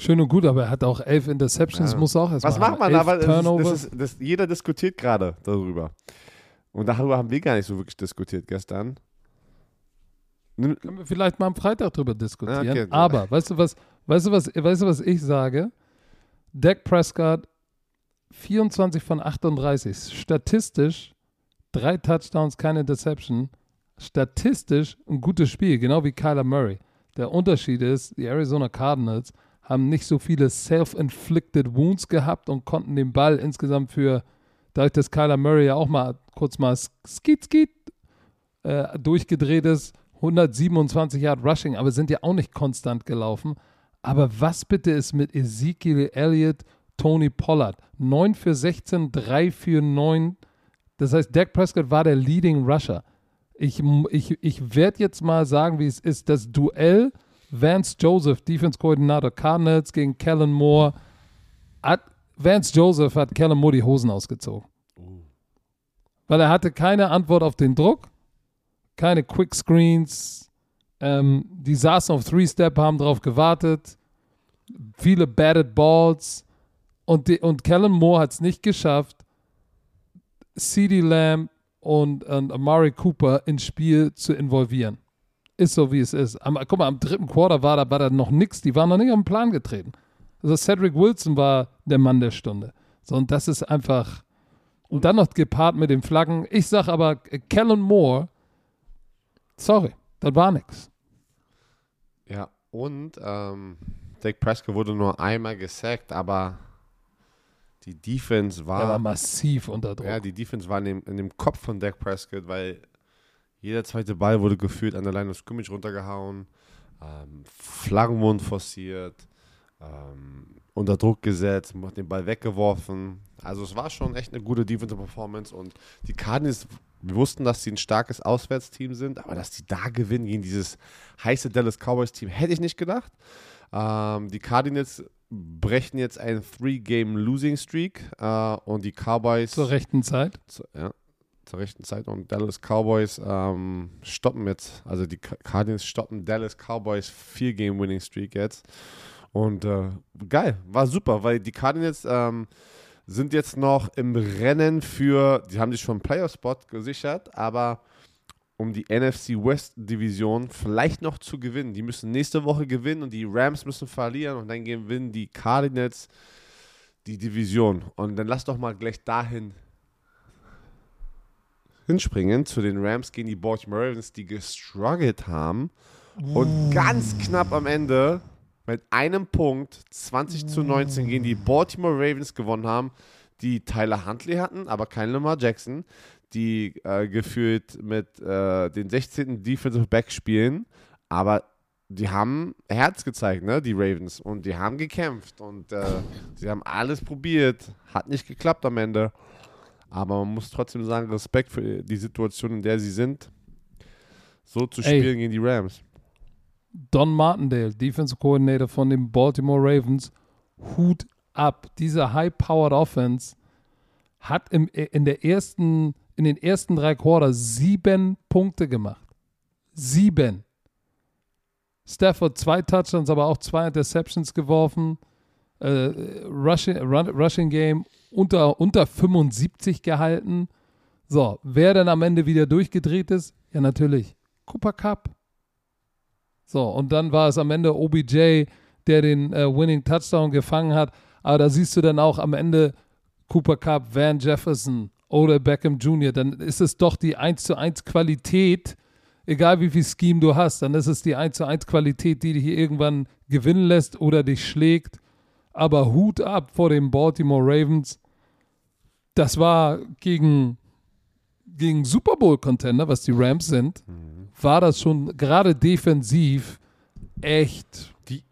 Schön und gut, aber er hat auch elf Interceptions, Ja. muss auch erst Was macht man ist, Turnovers. das ist, das, jeder diskutiert gerade darüber. Und darüber haben wir gar nicht so wirklich diskutiert gestern. Können wir vielleicht mal am Freitag drüber diskutieren. Okay. Aber weißt du was, weißt du was, weißt du was ich sage? Dak Prescott 24 von 38. Statistisch drei Touchdowns, keine Interception. Statistisch ein gutes Spiel, genau wie Kyler Murray. Der Unterschied ist, die Arizona Cardinals haben nicht so viele self-inflicted Wounds gehabt und konnten den Ball insgesamt für, dadurch, dass Kyler Murray ja auch mal kurz mal skit, skit äh, durchgedreht ist, 127 Yard Rushing, aber sind ja auch nicht konstant gelaufen. Aber was bitte ist mit Ezekiel Elliott, Tony Pollard? 9 für 16, 3 für 9. Das heißt, Dak Prescott war der Leading Rusher. Ich, ich, ich werde jetzt mal sagen, wie es ist. Das Duell Vance Joseph, Defense Coordinator Cardinals gegen Kellen Moore. Hat, Vance Joseph hat Kellen Moore die Hosen ausgezogen. Weil er hatte keine Antwort auf den Druck, keine Quick Screens. Ähm, die saßen auf Three-Step, haben drauf gewartet. Viele batted Balls. Und, die, und Kellen Moore hat es nicht geschafft, CeeDee Lamb und, und Amari Cooper ins Spiel zu involvieren. Ist so, wie es ist. Am, guck mal, am dritten Quarter war da, war da noch nichts. Die waren noch nicht auf den Plan getreten. Also Cedric Wilson war der Mann der Stunde. So, und das ist einfach. Und dann noch gepaart mit den Flaggen. Ich sag aber, Kellen Moore, sorry, das war nix. Ja, und ähm, Dak Prescott wurde nur einmal gesackt, aber die Defense war. Er war massiv unter Druck. Ja, die Defense war in dem, in dem Kopf von Dak Prescott, weil jeder zweite Ball wurde gefühlt an der Line of Scrimmage runtergehauen, ähm, Flaggen wurden forciert, ähm, unter Druck gesetzt, hat den Ball weggeworfen. Also es war schon echt eine gute Defensive Performance und die Cardinals, wir wussten, dass sie ein starkes Auswärtsteam sind, aber dass die da gewinnen gegen dieses heiße Dallas Cowboys Team, hätte ich nicht gedacht. Ähm, die Cardinals brechen jetzt einen Three-Game-Losing-Streak äh, und die Cowboys Zur rechten Zeit. zu, ja, zur rechten Zeit und Dallas Cowboys ähm, stoppen jetzt, also die Ca- Cardinals stoppen Dallas Cardinals Vier-Game-Winning-Streak jetzt Und äh, geil, war super, weil die Cardinals ähm, sind jetzt noch im Rennen für, die haben sich schon einen Player-Spot gesichert, aber um die NFC West Division vielleicht noch zu gewinnen. Die müssen nächste Woche gewinnen und die Rams müssen verlieren und dann gewinnen die Cardinals die Division. Und dann lass doch mal gleich dahin hinspringen. Zu den Rams gegen die Baltimore Ravens, die gestruggelt haben und ganz knapp am Ende mit einem Punkt 20 zu 19 gegen die Baltimore Ravens gewonnen haben, die Tyler Huntley hatten, aber kein Lamar Jackson, die äh, gefühlt mit äh, den 16. Defensive Back spielen, aber die haben Herz gezeigt, ne, die Ravens, und die haben gekämpft und äh, sie haben alles probiert, hat nicht geklappt am Ende, aber man muss trotzdem sagen, Respekt für die Situation, in der sie sind, so zu Ey. spielen gegen die Rams. Don Martindale, Defensive Coordinator von den Baltimore Ravens, Hut ab. Diese High-Powered Offense hat im, in, der ersten, in den ersten drei Quarters sieben Punkte gemacht. Sieben. Stafford zwei Touchdowns, aber auch zwei Interceptions geworfen. Äh, Rushing, Run, Rushing Game unter, unter 75 gehalten. So, wer dann am Ende wieder durchgedreht ist? Ja, natürlich. Cooper Cup. So, und dann war es am Ende OBJ, der den äh, Winning Touchdown gefangen hat. Aber da siehst du dann auch am Ende Cooper Cup, Van Jefferson oder Beckham Jr. Dann ist es doch die 1 zu 1 Qualität, egal wie viel Scheme du hast, dann ist es die 1 zu 1 Qualität, die dich irgendwann gewinnen lässt oder dich schlägt. Aber Hut ab vor den Baltimore Ravens. Das war gegen, gegen Super Bowl-Contender, was die Rams sind, war das schon gerade defensiv echt, Die-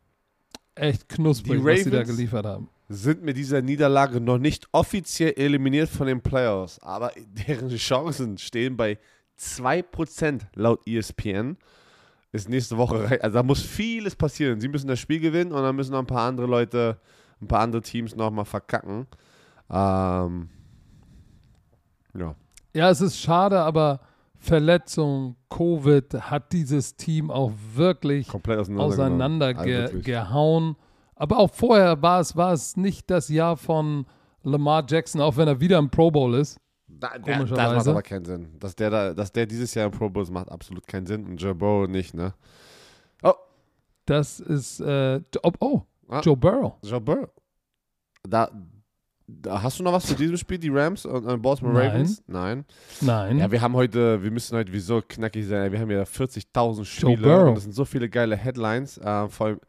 echt knusprig, die was sie da geliefert haben. sind mit dieser Niederlage noch nicht offiziell eliminiert von den Playoffs, aber deren Chancen stehen bei 2% laut ESPN. Ist nächste Woche, also da muss vieles passieren. Sie müssen das Spiel gewinnen und dann müssen noch ein paar andere Leute, ein paar andere Teams nochmal verkacken. Ähm, ja. Ja, es ist schade, aber Verletzung, Covid hat dieses Team auch wirklich auseinandergehauen. aber auch vorher war es, war es nicht das Jahr von Lamar Jackson, auch wenn er wieder im Pro Bowl ist. Da, der, das macht aber keinen Sinn. Dass der, da, dass der dieses Jahr im Pro Bowl ist, macht absolut keinen Sinn. Und Joe Burrow nicht, ne? Das ist, äh, oh, oh Ah. Joe Burrow. Joe Burrow. Da hast du noch was zu diesem Spiel, die Rams und, und Baltimore. Ravens? Nein. Nein. Ja, wir haben heute, wir müssen heute wieso knackig sein. Wir haben ja 40.000 Spiele und es sind so viele geile Headlines. Äh, vor allem,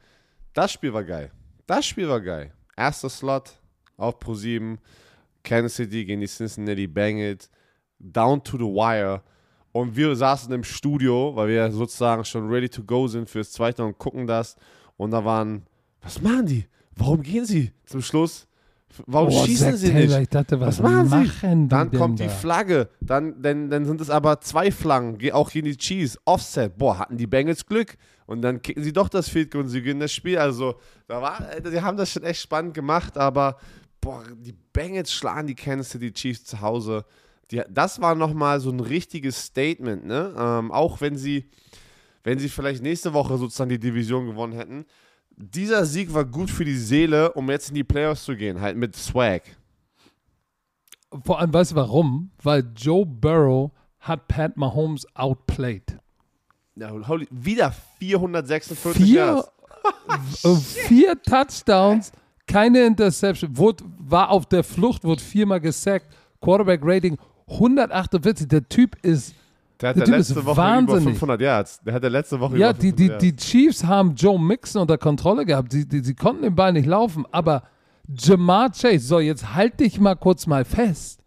das Spiel war geil. Das Spiel war geil. Erster Slot auf Pro 7, Kansas City gegen die Cincinnati Bengals, down to the wire. Und wir saßen im Studio, weil wir sozusagen schon ready to go sind fürs Zweite und gucken das. Und da waren, was machen die? Warum gehen sie zum Schluss? Warum Oh, schießen Zach sie Taylor, nicht? Ich dachte, was, Was machen sie? machen die Dann kommt die? Flagge, dann, dann, dann sind es aber zwei Flaggen, ge- auch gegen die Chiefs, Offset. Boah, hatten die Bengals Glück. Und dann kicken sie doch das Field Goal und sie gewinnen das Spiel. Also, da war, äh, sie haben das schon echt spannend gemacht, aber boah, die Bengals schlagen die Kansas City Chiefs zu Hause. Die, das war nochmal so ein richtiges Statement, ne? Ähm, auch wenn sie, wenn sie vielleicht nächste Woche sozusagen die Division gewonnen hätten. Dieser Sieg war gut für die Seele, um jetzt in die Playoffs zu gehen, halt mit Swag. Vor allem, weißt du warum? Weil Joe Burrow hat Pat Mahomes outplayed. Ja, holy, wieder 446 Vier, Yards. vier Touchdowns, keine Interception, wurde, war auf der Flucht, wurde viermal gesackt, Quarterback Rating 148. Der Typ ist, Der hat der letzte Woche wahnsinnig. über 500 Yards. Der hat ja letzte Woche ja, über die, 500 die, Yards. die Chiefs haben Joe Mixon unter Kontrolle gehabt. Sie, die, sie konnten den Ball nicht laufen, aber Jamar Chase, so jetzt halt dich mal kurz mal fest.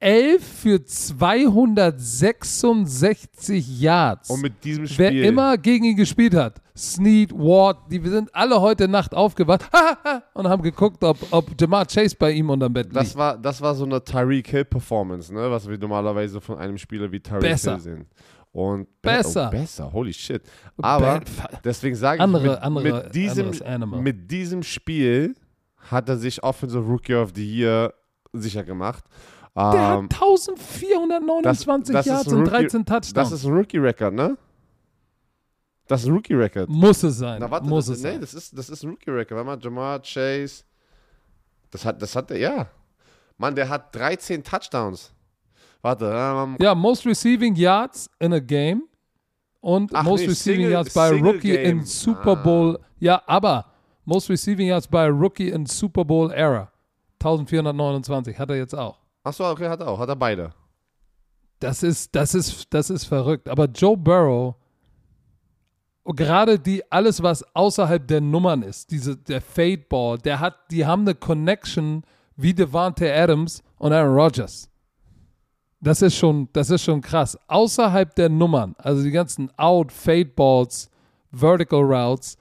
11 für 266 Yards. Und mit diesem Spiel. Wer immer gegen ihn gespielt hat, Snead, Ward, die wir sind alle heute Nacht aufgewacht und haben geguckt, ob, ob Jamar Chase bei ihm unterm Bett liegt. das war, das war so eine Tyreek Hill Performance, ne? was wir normalerweise von einem Spieler wie Tyreek. Hill sehen. Und Besser. Oh, besser, holy shit. Aber deswegen sage ich, Andere- mit, andere- mit, diesem, mit diesem Spiel hat er sich Offensive Rookie of the Year sicher gemacht. Der Ähm, hat 1429 das- das ist Yards und Rookie- 13 Touchdowns. das ist ein Rookie-Record, ne? Das ist ein Rookie-Record. Muss es sein. Na, warte, Muss das, es nee, sein. das ist, das ist ein Rookie-Record. Warte mal, Jamar Chase. Das hat, das hat er, ja. Mann, der hat 13 Touchdowns. Warte, ähm, Ja, most receiving yards in a game und Ach most nee, receiving Single- yards by Single rookie Game. in Super Ah. Bowl. Ja, aber most receiving yards by rookie in Super Bowl era. 1429 hat er jetzt auch. achso, okay, hat er auch. Hat er beide. Das ist, das ist, das ist verrückt. Aber Joe Burrow, gerade die, alles, was außerhalb der Nummern ist, diese, der Fade Ball, der hat, die haben eine Connection wie Devante Adams und Aaron Rodgers. Das ist schon, das ist schon krass. Außerhalb der Nummern, also die ganzen Out, Fade Balls, Vertical Routes,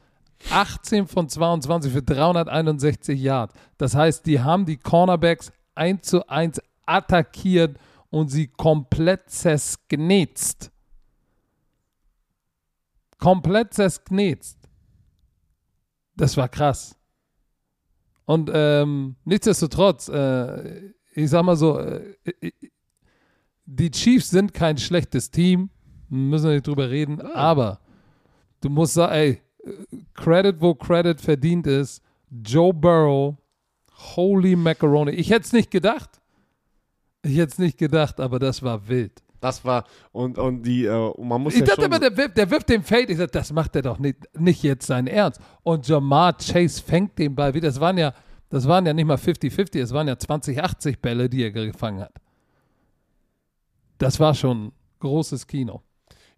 18 von 22 für 361 Yards. Das heißt, die haben die Cornerbacks 1 zu 1 attackiert und sie komplett zersknetzt. Komplett zersknetzt. Das war krass. Und ähm, nichtsdestotrotz, äh, ich sag mal so, äh, die Chiefs sind kein schlechtes Team, müssen wir nicht drüber reden, aber du musst sagen, ey, Credit, wo Credit verdient ist, Joe Burrow, holy macaroni. Ich hätte es nicht gedacht. Ich hätte es nicht gedacht, aber das war wild. Das war, und, und die, äh, und man muss Ich ja dachte schon, immer, der wirft, der wirft den Fade. Ich dachte, das macht er doch nicht, nicht jetzt sein Ernst. Und Jamar Chase fängt den Ball wieder. Das waren ja, das waren ja nicht mal 50-50, es waren ja 20-80 Bälle, die er gefangen hat. Das war schon großes Kino.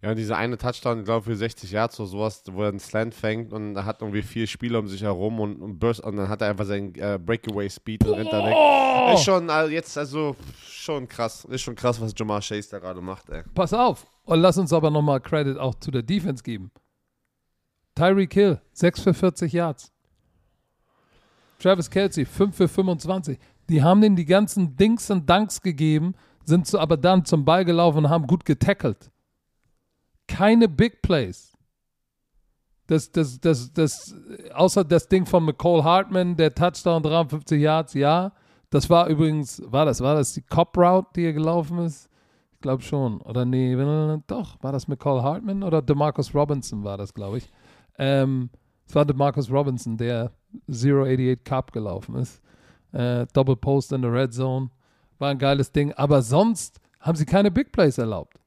Ja, und dieser eine Touchdown, ich glaube für 60 Yards oder sowas, wo er einen Slant fängt und er hat irgendwie vier Spieler um sich herum und, und, burst, und dann hat er einfach seinen äh, Breakaway-Speed und rennt da weg. Oh! Ist schon, also jetzt, also, schon krass. Ist schon krass, was Jamar Chase da gerade macht, ey. Pass auf. Und lass uns aber nochmal Credit auch zu der Defense geben. Tyreek Hill, 6 für 40 Yards. Travis Kelsey, 5 für 25. Die haben denen die ganzen Dings und Dunks gegeben, sind so aber dann zum Ball gelaufen und haben gut getackelt. Keine Big Plays. Das, das, das, das, außer das Ding von McCall Hartman, der Touchdown 53 Yards, ja. Das war übrigens, war das, war das die Cop Route, die er gelaufen ist? Ich glaube schon. Oder nee, doch, war das McCall Hartman oder DeMarcus Robinson war das, glaube ich. Ähm, es war DeMarcus Robinson, der 088 Cup gelaufen ist. Äh, Double Post in der Red Zone. War ein geiles Ding. Aber sonst haben sie keine Big Plays erlaubt.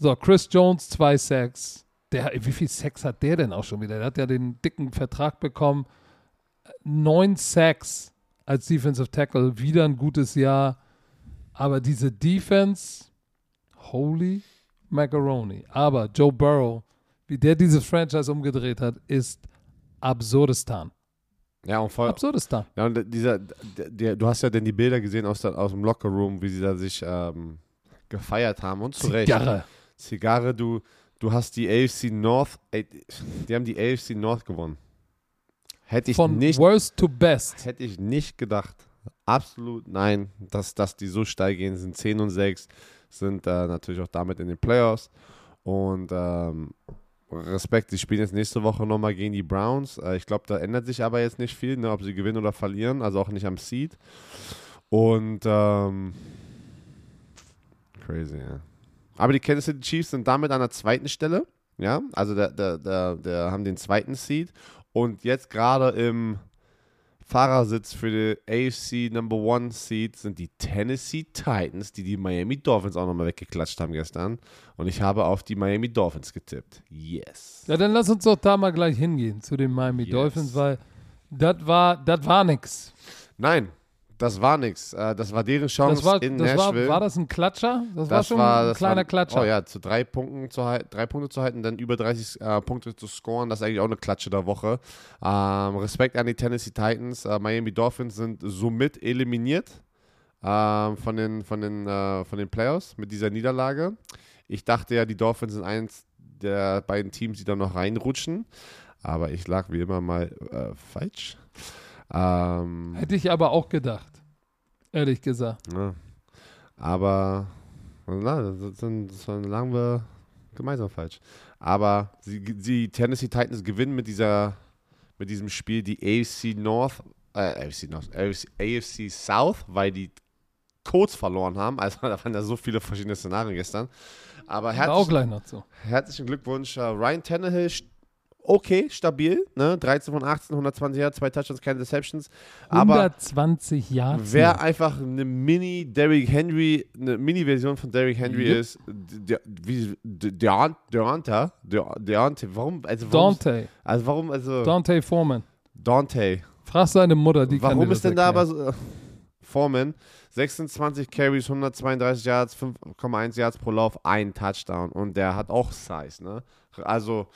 So, Chris Jones, zwei Sacks. Der, wie viel Sacks hat der denn auch schon wieder? Der hat ja den dicken Vertrag bekommen. Neun Sacks als Defensive Tackle. Wieder ein gutes Jahr. Aber diese Defense, holy macaroni. Aber Joe Burrow, wie der dieses Franchise umgedreht hat, ist Absurdistan. Ja, und voll, Absurdistan. Ja, und dieser, der, der, du hast ja denn die Bilder gesehen aus, der, aus dem Lockerroom, wie sie da sich ähm, gefeiert haben und zu Recht. Zigarre. Du, du hast die AFC North, ey, die haben die AFC North gewonnen. Hätte ich Von nicht, worst to best. hätte ich nicht gedacht. Absolut nein, dass, dass die so steil gehen, sind 10 und 6, sind äh, natürlich auch damit in den Playoffs. Und ähm, Respekt, sie spielen jetzt nächste Woche nochmal gegen die Browns. Äh, ich glaube, da ändert sich aber jetzt nicht viel, ne, ob sie gewinnen oder verlieren, also auch nicht am Seed. Und ähm, crazy, ja. Aber die Kansas City Chiefs sind damit an der zweiten Stelle, ja, also der, der, der, der haben den zweiten Seed und jetzt gerade im Fahrersitz für die AFC Number One Seed sind die Tennessee Titans, die die Miami Dolphins auch nochmal weggeklatscht haben gestern. Und ich habe auf die Miami Dolphins getippt. Yes. Ja, dann lass uns doch da mal gleich hingehen zu den Miami Yes. Dolphins, weil das war, das war nix. Nein, das war nix. Äh, Das war deren Chance Das war, in das war, Nashville. war das ein Klatscher? Das, war Das schon war- ein kleiner war, Klatscher. Oh ja, zu drei Punkten zu halten, drei Punkte zu halten, dann über 30 äh, Punkte zu scoren, das ist eigentlich auch eine Klatsche der Woche. Ähm, Respekt an die Tennessee Titans. Äh, Miami Dolphins sind somit eliminiert ähm, von den, von, den, äh, von den Playoffs mit dieser Niederlage. Ich dachte ja, die Dolphins sind eins der beiden Teams, die da noch reinrutschen. Aber ich lag wie immer mal äh, falsch. Ähm, Hätte ich aber auch gedacht. Ehrlich gesagt. ja. Aber na, das, sind, das lagen wir gemeinsam falsch. Aber sie, die Tennessee Titans gewinnen mit dieser mit diesem Spiel die AFC North, äh, AFC North, AFC, AFC South, weil die Colts verloren haben. Also da waren ja so viele verschiedene Szenarien gestern. Aber Auch herzlichen, gleich noch zu. herzlichen Glückwunsch. Äh, Ryan Tannehill, okay, stabil. Ne? 13 von 18, 120 Yards, zwei Touchdowns, keine Deceptions. Aber 120 Jahre. wer einfach eine Mini Derrick Henry, eine Mini-Version von Derrick Henry Yep. ist, der, wie, Deont- Deonta, De- Deonte, warum, also warum, Dante. also warum, also Dante Foreman. Dante, Frag seine Mutter, die kann Warum ist denn da aber so. Foreman, 26 Carries, 132 Yards, 5,1 Yards pro Lauf, ein Touchdown. Und der hat auch Size, ne? Also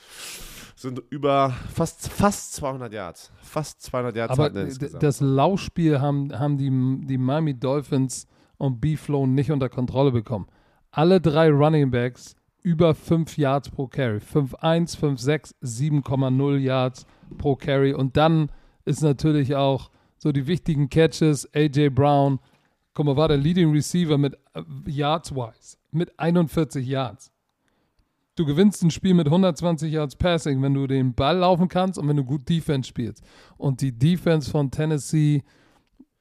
sind über fast, fast 200 Yards. Fast 200 Yards Aber er das Laufspiel haben, haben die, die Miami Dolphins und B-Flow nicht unter Kontrolle bekommen. Alle drei Running Backs über 5 Yards pro Carry. 5,1, 5,6, 7,0 Yards pro Carry. Und dann ist natürlich auch so die wichtigen Catches. AJ Brown, guck mal, war der Leading Receiver mit äh, Yards-wise, mit 41 Yards. Du gewinnst ein Spiel mit 120 Yards Passing, wenn du den Ball laufen kannst und wenn du gut Defense spielst. Und die Defense von Tennessee,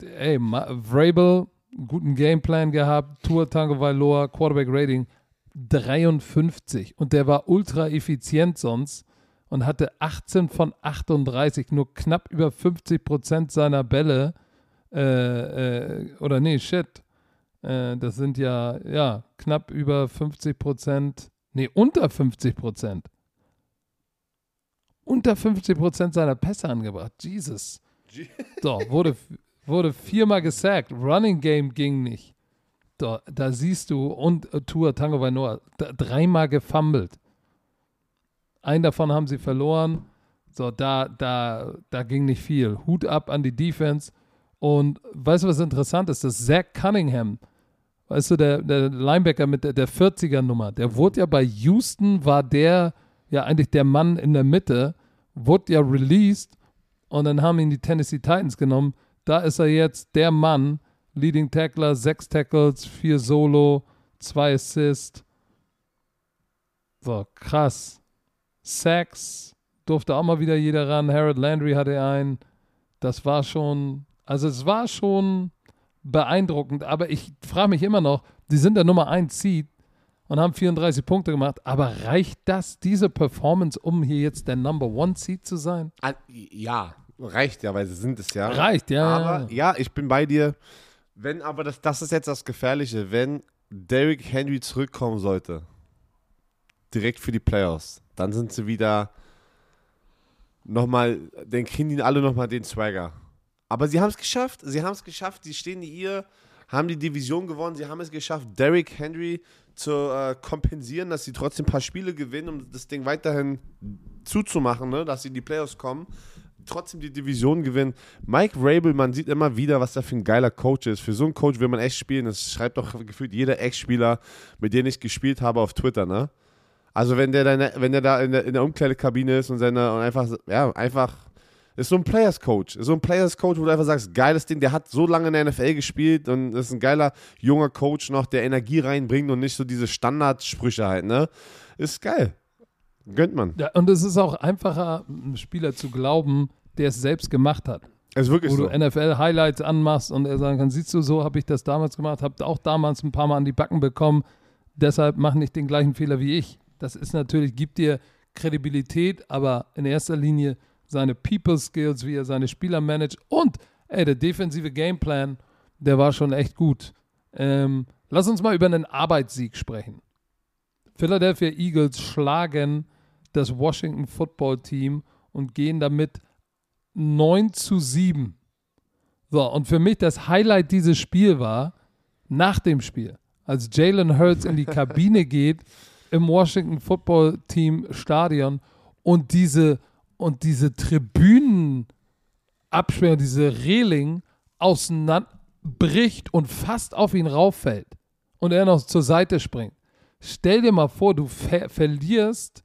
ey, Vrabel, guten Gameplan gehabt, Tour Tango Vailoa, Quarterback Rating 53 und der war ultra effizient sonst und hatte 18 von 38, nur knapp über 50 Prozent seiner Bälle, äh, äh, oder nee, shit, äh, das sind ja, ja, knapp über 50 Prozent, nee, unter 50 Prozent. Unter 50 Prozent seiner Pässe angebracht. Jesus. So, wurde, wurde viermal gesackt. Running Game ging nicht. So, da siehst du, und äh, Tour Tango Vainoa, dreimal gefummelt. Einen davon haben sie verloren. So, da, da, da ging nicht viel. Hut ab an die Defense. Und weißt du, was interessant ist? Das Zach Cunningham, weißt du, der, der Linebacker mit der, der 40er-Nummer, der wurde ja bei Houston, war der ja eigentlich der Mann in der Mitte, wurde ja released und dann haben ihn die Tennessee Titans genommen. Da ist er jetzt der Mann, Leading Tackler, sechs Tackles, vier Solo, zwei Assists. So, krass. Sacks durfte auch mal wieder jeder ran. Harold Landry hatte einen. Das war schon, also es war schon beeindruckend. Aber ich frage mich immer noch, die sind der Nummer 1 Seed und haben 34 Punkte gemacht. Aber reicht das, diese Performance, um hier jetzt der Number One Seed zu sein? Ja, reicht ja, weil sie sind es ja. Reicht, ja. Aber ja, ich bin bei dir. Wenn aber das, das ist jetzt das Gefährliche, wenn Derrick Henry zurückkommen sollte, direkt für die Playoffs, dann sind sie wieder nochmal, dann kriegen die alle nochmal den Swagger. Aber sie haben es geschafft, sie haben es geschafft, sie stehen ihr, haben die Division gewonnen, sie haben es geschafft, Derrick Henry zu äh, kompensieren, dass sie trotzdem ein paar Spiele gewinnen, um das Ding weiterhin zuzumachen, ne? dass sie in die Playoffs kommen trotzdem die Division gewinnen. Mike Rabel, man sieht immer wieder, was da für ein geiler Coach ist. Für so einen Coach will man echt spielen. Das schreibt doch gefühlt jeder Ex-Spieler, mit dem ich gespielt habe, auf Twitter, ne? Also wenn der, deine, wenn der da in der, in der Umkleidekabine ist und seine und einfach, ja, einfach ist so ein Players-Coach. Ist so ein Players-Coach, wo du einfach sagst, geiles Ding, der hat so lange in der NFL gespielt und ist ein geiler junger Coach noch, der Energie reinbringt und nicht so diese Standardsprüche halt, ne? Ist geil. Gönnt man. Ja, und es ist auch einfacher, einem Spieler zu glauben, der es selbst gemacht hat. Ist wirklich Wo so. du NFL-Highlights anmachst und er sagen kann, siehst du, so habe ich das damals gemacht, habe auch damals ein paar Mal an die Backen bekommen, deshalb mach nicht den gleichen Fehler wie ich. Das ist natürlich, gibt dir Kredibilität, aber in erster Linie seine People Skills, wie er seine Spieler managt und ey, der defensive Gameplan, der war schon echt gut. Ähm, lass uns mal über einen Arbeitssieg sprechen. Philadelphia Eagles schlagen das Washington Football Team und gehen damit 9 zu 7. So, und für mich das Highlight dieses Spiels war, nach dem Spiel, als Jalen Hurts in die Kabine geht im Washington Football Team Stadion und diese, und diese Tribünenabsperrung, diese Reling auseinanderbricht und fast auf ihn rauffällt und er noch zur Seite springt. Stell dir mal vor, du ver verlierst,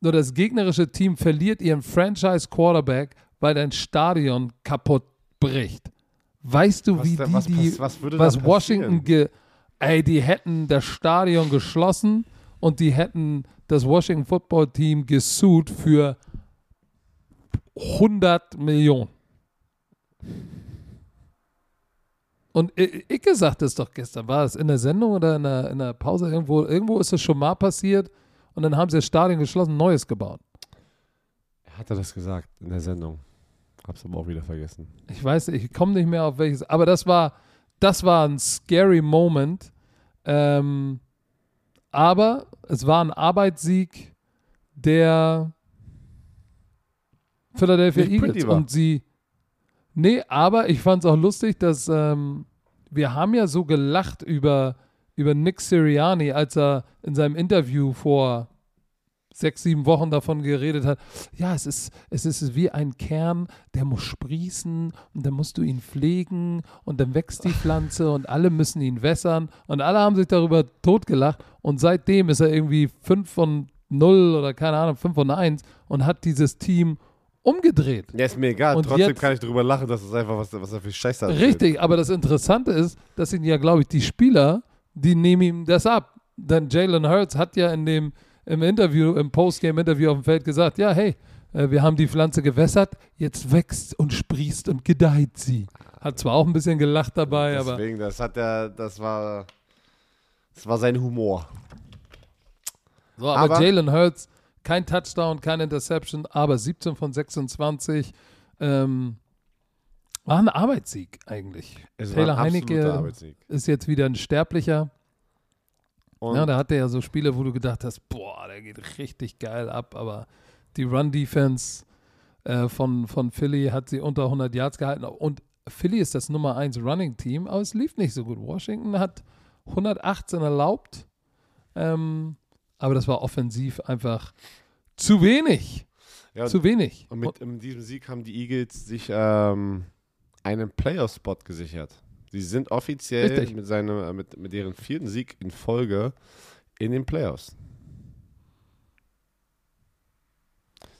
nur das gegnerische Team verliert ihren Franchise Quarterback, weil dein Stadion kaputt bricht. Weißt du, Was wie da- die, was die was was? Washington, ge ey, die hätten das Stadion geschlossen und die hätten das Washington Football Team gesucht für 100 Millionen. Und I- Icke sagte es doch gestern, war es in der Sendung oder in der, in der Pause irgendwo? Irgendwo ist es schon mal passiert und dann haben sie das Stadion geschlossen, Neues gebaut. Hat er das gesagt in der Sendung? Hab's aber auch wieder vergessen. Ich weiß, ich komme nicht mehr auf welches, aber das war, das war ein scary Moment. Ähm, aber es war ein Arbeitssieg der Philadelphia Nicht Eagles und sie. Nee, aber ich fand es auch lustig, dass ähm, wir haben ja so gelacht über, über Nick Sirianni, als er in seinem Interview vor sechs, sieben Wochen davon geredet hat, ja, es ist, es ist wie ein Kern, der muss sprießen und dann musst du ihn pflegen und dann wächst die Pflanze und alle müssen ihn wässern und alle haben sich darüber totgelacht und seitdem ist er irgendwie 5 von 0 oder keine Ahnung, 5 von 1 und hat dieses Team umgedreht. Ja, ist mir egal. Und Trotzdem jetzt- kann ich darüber lachen, dass es einfach was, was er für Scheiße hat. Richtig, aber das Interessante ist, dass ihn ja, glaube ich, die Spieler, die nehmen ihm das ab. Denn Jalen Hurts hat ja in dem im Interview, im Postgame-Interview auf dem Feld gesagt, ja, hey, äh, wir haben die Pflanze gewässert, jetzt wächst und sprießt und gedeiht sie. Hat zwar auch ein bisschen gelacht dabei, aber Deswegen, das hat er, das war, das war sein Humor. So, aber, Aber- Jalen Hurts, kein Touchdown, kein Interception, aber 17 von 26. Ähm, war ein Arbeitssieg eigentlich. Es Taylor Heinecke Arbeitssieg. ist jetzt wieder ein Sterblicher. Und Ja, da hatte er ja so Spiele, wo du gedacht hast, boah, der geht richtig geil ab, aber die Run-Defense äh, von, von Philly hat sie unter 100 Yards gehalten und Philly ist das Nummer 1 Running-Team, aber es lief nicht so gut. Washington hat 118 erlaubt, ähm, aber das war offensiv einfach zu wenig. ja, zu wenig. Und mit in diesem Sieg haben die Eagles sich ähm, einen Playoff-Spot gesichert. Sie sind offiziell Richtig. mit, seinem, äh, mit, mit deren vierten Sieg in Folge in den Playoffs.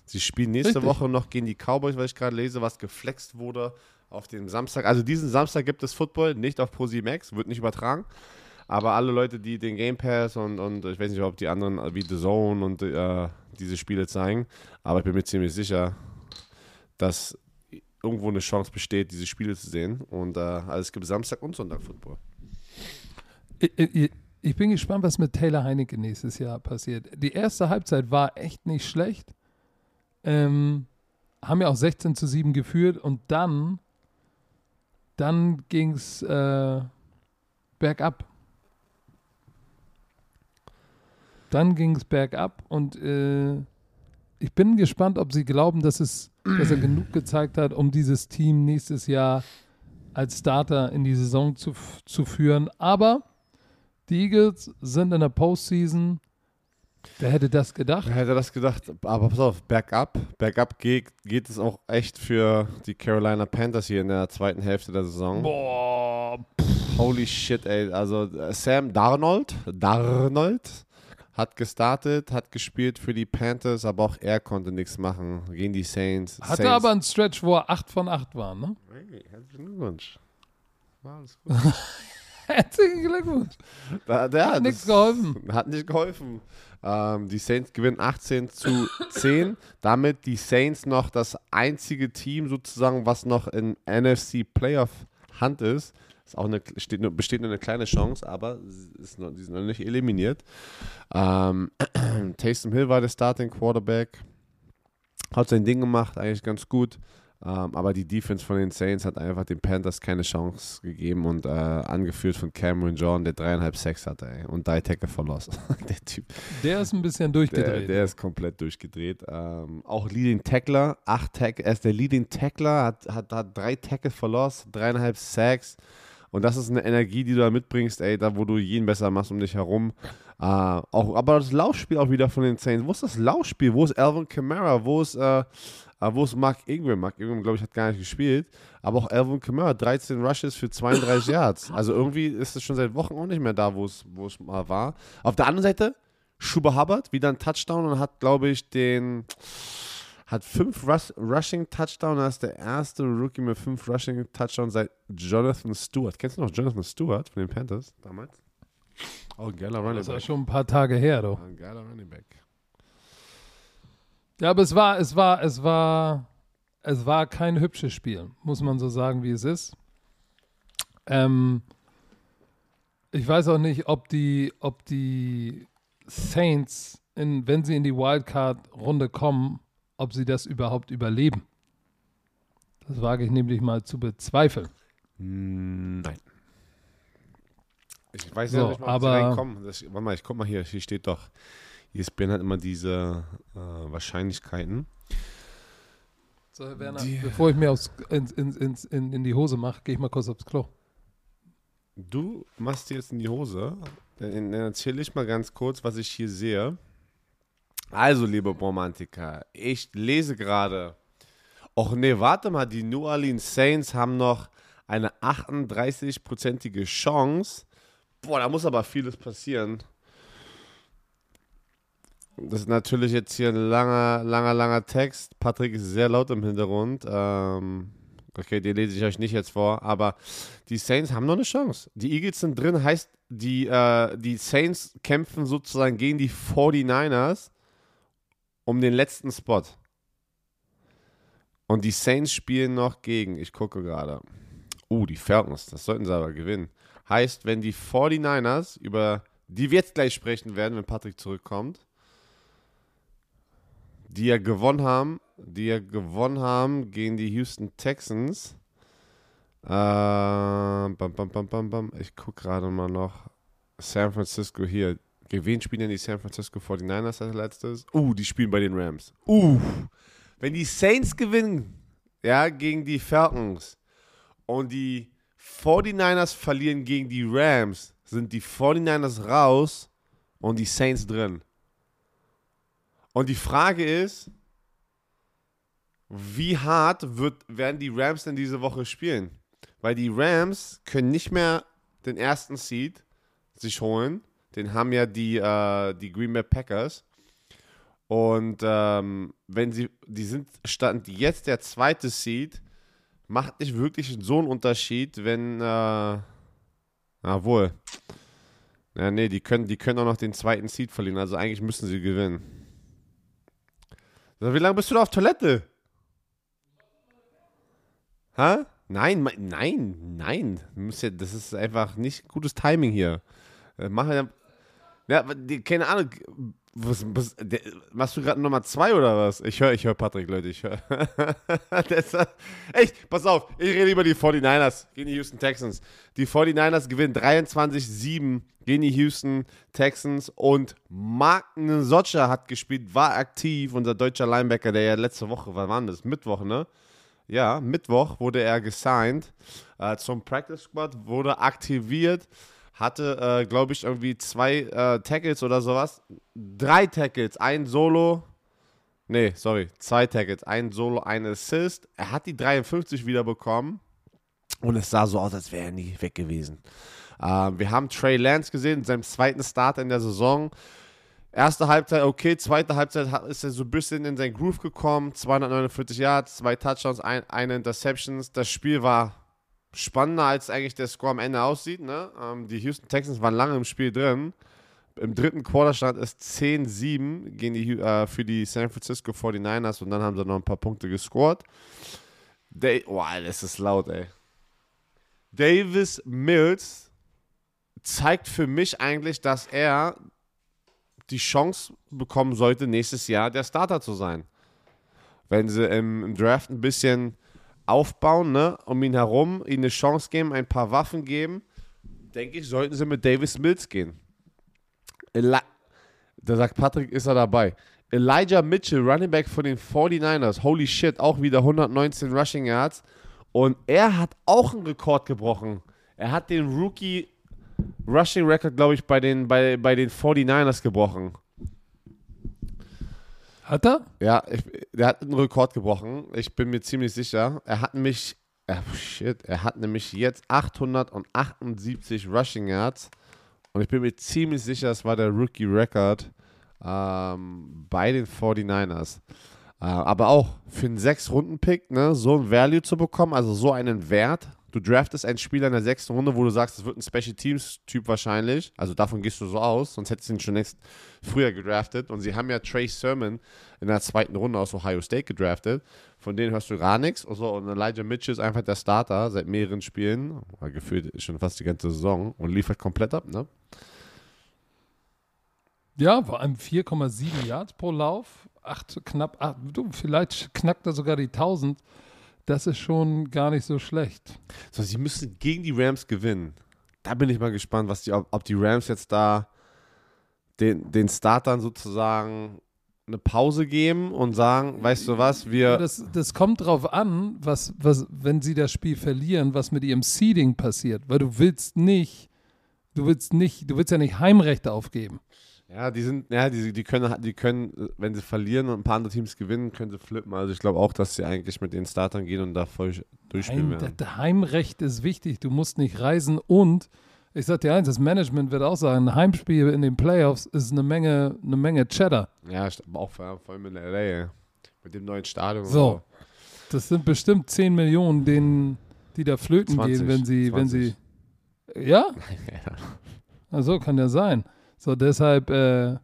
Sie spielen nächste Richtig. Woche noch gegen die Cowboys, weil ich gerade lese, was geflext wurde auf dem Samstag. Also diesen Samstag gibt es Football, nicht auf ProSimax, wird nicht übertragen. Aber alle Leute, die den Game Pass und, und ich weiß nicht, ob die anderen wie The Zone und äh, diese Spiele zeigen, aber ich bin mir ziemlich sicher, dass irgendwo eine Chance besteht, diese Spiele zu sehen. Und äh, also es gibt Samstag und Sonntag Football. Ich, ich, ich bin gespannt, was mit Taylor Heinecke nächstes Jahr passiert. Die erste Halbzeit war echt nicht schlecht. Ähm, haben ja auch 16 zu 7 geführt und dann, dann ging es äh, bergab. Dann ging es bergab und äh, ich bin gespannt, ob sie glauben, dass, es, dass er genug gezeigt hat, um dieses Team nächstes Jahr als Starter in die Saison zu, zu führen. Aber die Eagles sind in der Postseason. Wer hätte das gedacht? Wer hätte das gedacht? Aber pass auf, bergab. Bergab geht, geht es auch echt für die Carolina Panthers hier in der zweiten Hälfte der Saison. Boah, Holy shit, ey. Also äh, Sam Darnold, Darnold hat gestartet, hat gespielt für die Panthers, aber auch er konnte nichts machen gegen die Saints. hatte Saints. aber einen Stretch, wo er 8 von 8 war, ne? Hey, herzlichen Glückwunsch. War alles gut. Herzlichen Glückwunsch. Da, der Hat nichts geholfen. Hat nicht geholfen. Ähm, die Saints gewinnen 18 zu 10. Damit die Saints noch das einzige Team sozusagen, was noch in NFC Playoff Hand ist. Ist auch eine, steht, nur- besteht nur eine kleine Chance, aber sie ist noch, die sind noch nicht eliminiert. Ähm, Taysom Hill war der Starting Quarterback. Hat sein Ding gemacht, eigentlich ganz gut. Ähm, aber die Defense von den Saints hat einfach den Panthers keine Chance gegeben und äh, angeführt von Cameron John, der dreieinhalb Sex hatte ey, und drei Tackle verlost. der Typ, Der ist ein bisschen der, durchgedreht. der ist komplett durchgedreht. Ähm, auch Leading Tackler, acht Tackle, er ist der Leading Tackler, hat, hat, hat drei Tackle verlost, dreieinhalb Sacks. Und das ist eine Energie, die du da mitbringst, ey, da wo du jeden besser machst um dich herum. Äh, auch, aber das Laufspiel auch wieder von den Saints. Wo ist das Laufspiel? Wo ist Alvin Kamara? Wo ist, äh, äh, wo ist Mark Ingram? Mark Ingram, glaube ich, hat gar nicht gespielt. Aber auch Alvin Kamara, 13 Rushes für 32 Yards. Also irgendwie ist es schon seit Wochen auch nicht mehr da, wo es wo es mal war. Auf der anderen Seite, Schuber Hubbard, wieder ein Touchdown und hat, glaube ich, den hat fünf Rush, Rushing Touchdown. Das ist der erste Rookie mit fünf Rushing Touchdown seit Jonathan Stewart. Kennst du noch Jonathan Stewart von den Panthers damals? Oh, ein geiler Running das war Back. schon ein paar Tage her, doch. Ein geiler Running Back. Ja, aber es war, es war, es war, es war kein hübsches Spiel, muss man so sagen, wie es ist. Ähm, ich weiß auch nicht, ob die, ob die Saints, in, wenn sie in die Wildcard-Runde kommen, ob sie das überhaupt überleben. Das wage ich nämlich mal zu bezweifeln. Hm, Nein. Ich weiß So, ja nicht mal, ob sie reinkommen. Das, warte mal, ich guck mal hier, hier steht doch. ESPN hat immer diese äh, Wahrscheinlichkeiten. So, Werner, Die- bevor ich mir aufs, ins, ins, in, in die Hose mache, gehe ich mal kurz aufs Klo. Du machst dir jetzt in die Hose. Dann, dann erzähle ich mal ganz kurz, was ich hier sehe. Also, liebe Romantiker, ich lese gerade. Och nee, warte mal, die New Orleans Saints haben noch eine 38-prozentige Chance. Boah, da muss aber vieles passieren. Das ist natürlich jetzt hier ein langer, langer, langer Text. Patrick ist sehr laut im Hintergrund. Ähm, okay, den lese ich euch nicht jetzt vor, aber die Saints haben noch eine Chance. Die Eagles sind drin, heißt, die, äh, die Saints kämpfen sozusagen gegen die 49ers um den letzten Spot. Und die Saints spielen noch gegen, ich gucke gerade. Uh, die Falcons, das sollten sie aber gewinnen. Heißt, wenn die 49ers, über die wir jetzt gleich sprechen werden, wenn Patrick zurückkommt, die ja gewonnen haben, die ja gewonnen haben gegen die Houston Texans. Äh, bam, bam, bam, bam, bam. Ich gucke gerade mal noch. San Francisco hier. Gegen wen spielen denn die San Francisco 49ers als letztes? Uh, die spielen bei den Rams. Uh. Wenn die Saints gewinnen, ja, gegen die Falcons und die 49ers verlieren gegen die Rams, sind die 49ers raus und die Saints drin. Und die Frage ist, wie hart wird, werden die Rams denn diese Woche spielen? Weil die Rams können nicht mehr den ersten Seed sich holen. Den haben ja die, äh, die Green Bay Packers. Und ähm, wenn sie, die sind stand jetzt der zweite Seed, macht nicht wirklich so einen Unterschied, wenn, äh, na wohl. Ja, nee, die können, die können auch noch den zweiten Seed verlieren. Also eigentlich müssen sie gewinnen. Wie lange bist du da auf Toilette? Hä? Nein, nein, nein. Das ist einfach nicht gutes Timing hier. Äh, Mach ja, keine Ahnung. Was, was, der, machst du gerade Nummer zwei oder was? Ich höre, ich höre Patrick, Leute, ich höre. Echt, pass auf, ich rede über die 49ers gegen die Houston Texans. Die 49ers gewinnen 23-7 gegen die Houston Texans und Mark Socha hat gespielt, war aktiv, unser deutscher Linebacker, der ja letzte Woche, wann war das? Mittwoch, ne? Ja, Mittwoch wurde er gesigned äh, zum Practice Squad, wurde aktiviert, hatte, äh, glaube ich, irgendwie zwei äh, Tackles oder sowas. Drei Tackles, ein Solo. Nee, sorry, zwei Tackles, ein Solo, ein Assist. Er hat die 53 wieder bekommen und es sah so aus, als wäre er nie weg gewesen. Ähm, wir haben Trey Lance gesehen, in seinem zweiten Start in der Saison. Erste Halbzeit okay, zweite Halbzeit ist er so ein bisschen in sein Groove gekommen. 249 Yards, zwei Touchdowns, ein, eine Interceptions. Das Spiel war spannender, als eigentlich der Score am Ende aussieht. Ne? Ähm, die Houston Texans waren lange im Spiel drin. Im dritten Quarter stand es 10-7 gegen die, äh, für die San Francisco 49ers und dann haben sie noch ein paar Punkte gescored. Da oh, das ist laut, ey. Davis Mills zeigt für mich eigentlich, dass er die Chance bekommen sollte, nächstes Jahr der Starter zu sein. Wenn sie im, im Draft ein bisschen aufbauen, ne, um ihn herum, ihm eine Chance geben, ein paar Waffen geben, denke ich, sollten sie mit Davis Mills gehen. Eli da sagt Patrick, ist er dabei. Elijah Mitchell, Running Back von den 49ers, holy shit, auch wieder 119 Rushing Yards. Und er hat auch einen Rekord gebrochen. Er hat den Rookie Rushing Record, glaube ich, bei den, bei, bei den 49ers gebrochen. Hat er? Ja, ich, der hat einen Rekord gebrochen. Ich bin mir ziemlich sicher. Er hat nämlich, äh, shit, er hat nämlich jetzt 878 Rushing Yards. Und ich bin mir ziemlich sicher, das war der Rookie Record ähm, bei den 49ers. Äh, aber auch für einen Sechs-Runden-Pick, ne, so ein Value zu bekommen, also so einen Wert. Du draftest einen Spieler in der sechsten Runde, wo du sagst, es wird ein Special Teams-Typ wahrscheinlich. Also davon gehst du so aus, sonst hättest du ihn schon längst früher gedraftet. Und sie haben ja Trey Sermon in der zweiten Runde aus Ohio State gedraftet. von denen hörst du gar nichts. Und, so, und Elijah Mitchell ist einfach der Starter seit mehreren Spielen, gefühlt schon fast die ganze Saison und liefert komplett ab, ne? Ja, vor allem 4,7 Yards pro Lauf, acht, knapp, acht, du, vielleicht knackt er sogar die 1000. Das ist schon gar nicht so schlecht. So, sie müssen gegen die Rams gewinnen. Da bin ich mal gespannt, was die, ob, ob die Rams jetzt da den, den Startern sozusagen eine Pause geben und sagen, weißt du was, wir. Das, das kommt drauf an, was, was, wenn sie das Spiel verlieren, was mit ihrem Seeding passiert. Weil du willst nicht, du willst nicht, du willst ja nicht Heimrechte aufgeben. Ja, die sind, ja, die, die können, die können, wenn sie verlieren und ein paar andere Teams gewinnen, können sie flippen. Also ich glaube auch, dass sie eigentlich mit den Startern gehen und da voll durchspielen Heim, werden. das Heimrecht ist wichtig. Du musst nicht reisen und ich sag dir eins, das Management wird auch sagen, ein Heimspiel in den Playoffs ist eine Menge, eine Menge Cheddar. Ja, aber auch vor vor allem in LA, mit dem neuen Stadion. und So. Das sind bestimmt 10 Millionen, denen, die da flöten 20, gehen, wenn sie, wenn 20. sie. Ja? Ja. Also kann ja sein. So, deshalb, äh,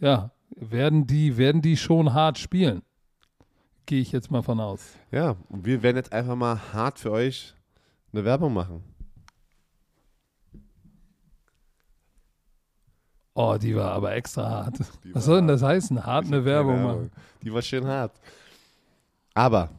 ja, werden die, werden die schon hart spielen. Gehe ich jetzt mal von aus. ja, und wir werden jetzt einfach mal hart für euch eine Werbung machen. Oh, die war aber extra hart. Was soll denn das heißen? Hart eine Werbung machen. Die war schön hart. Aber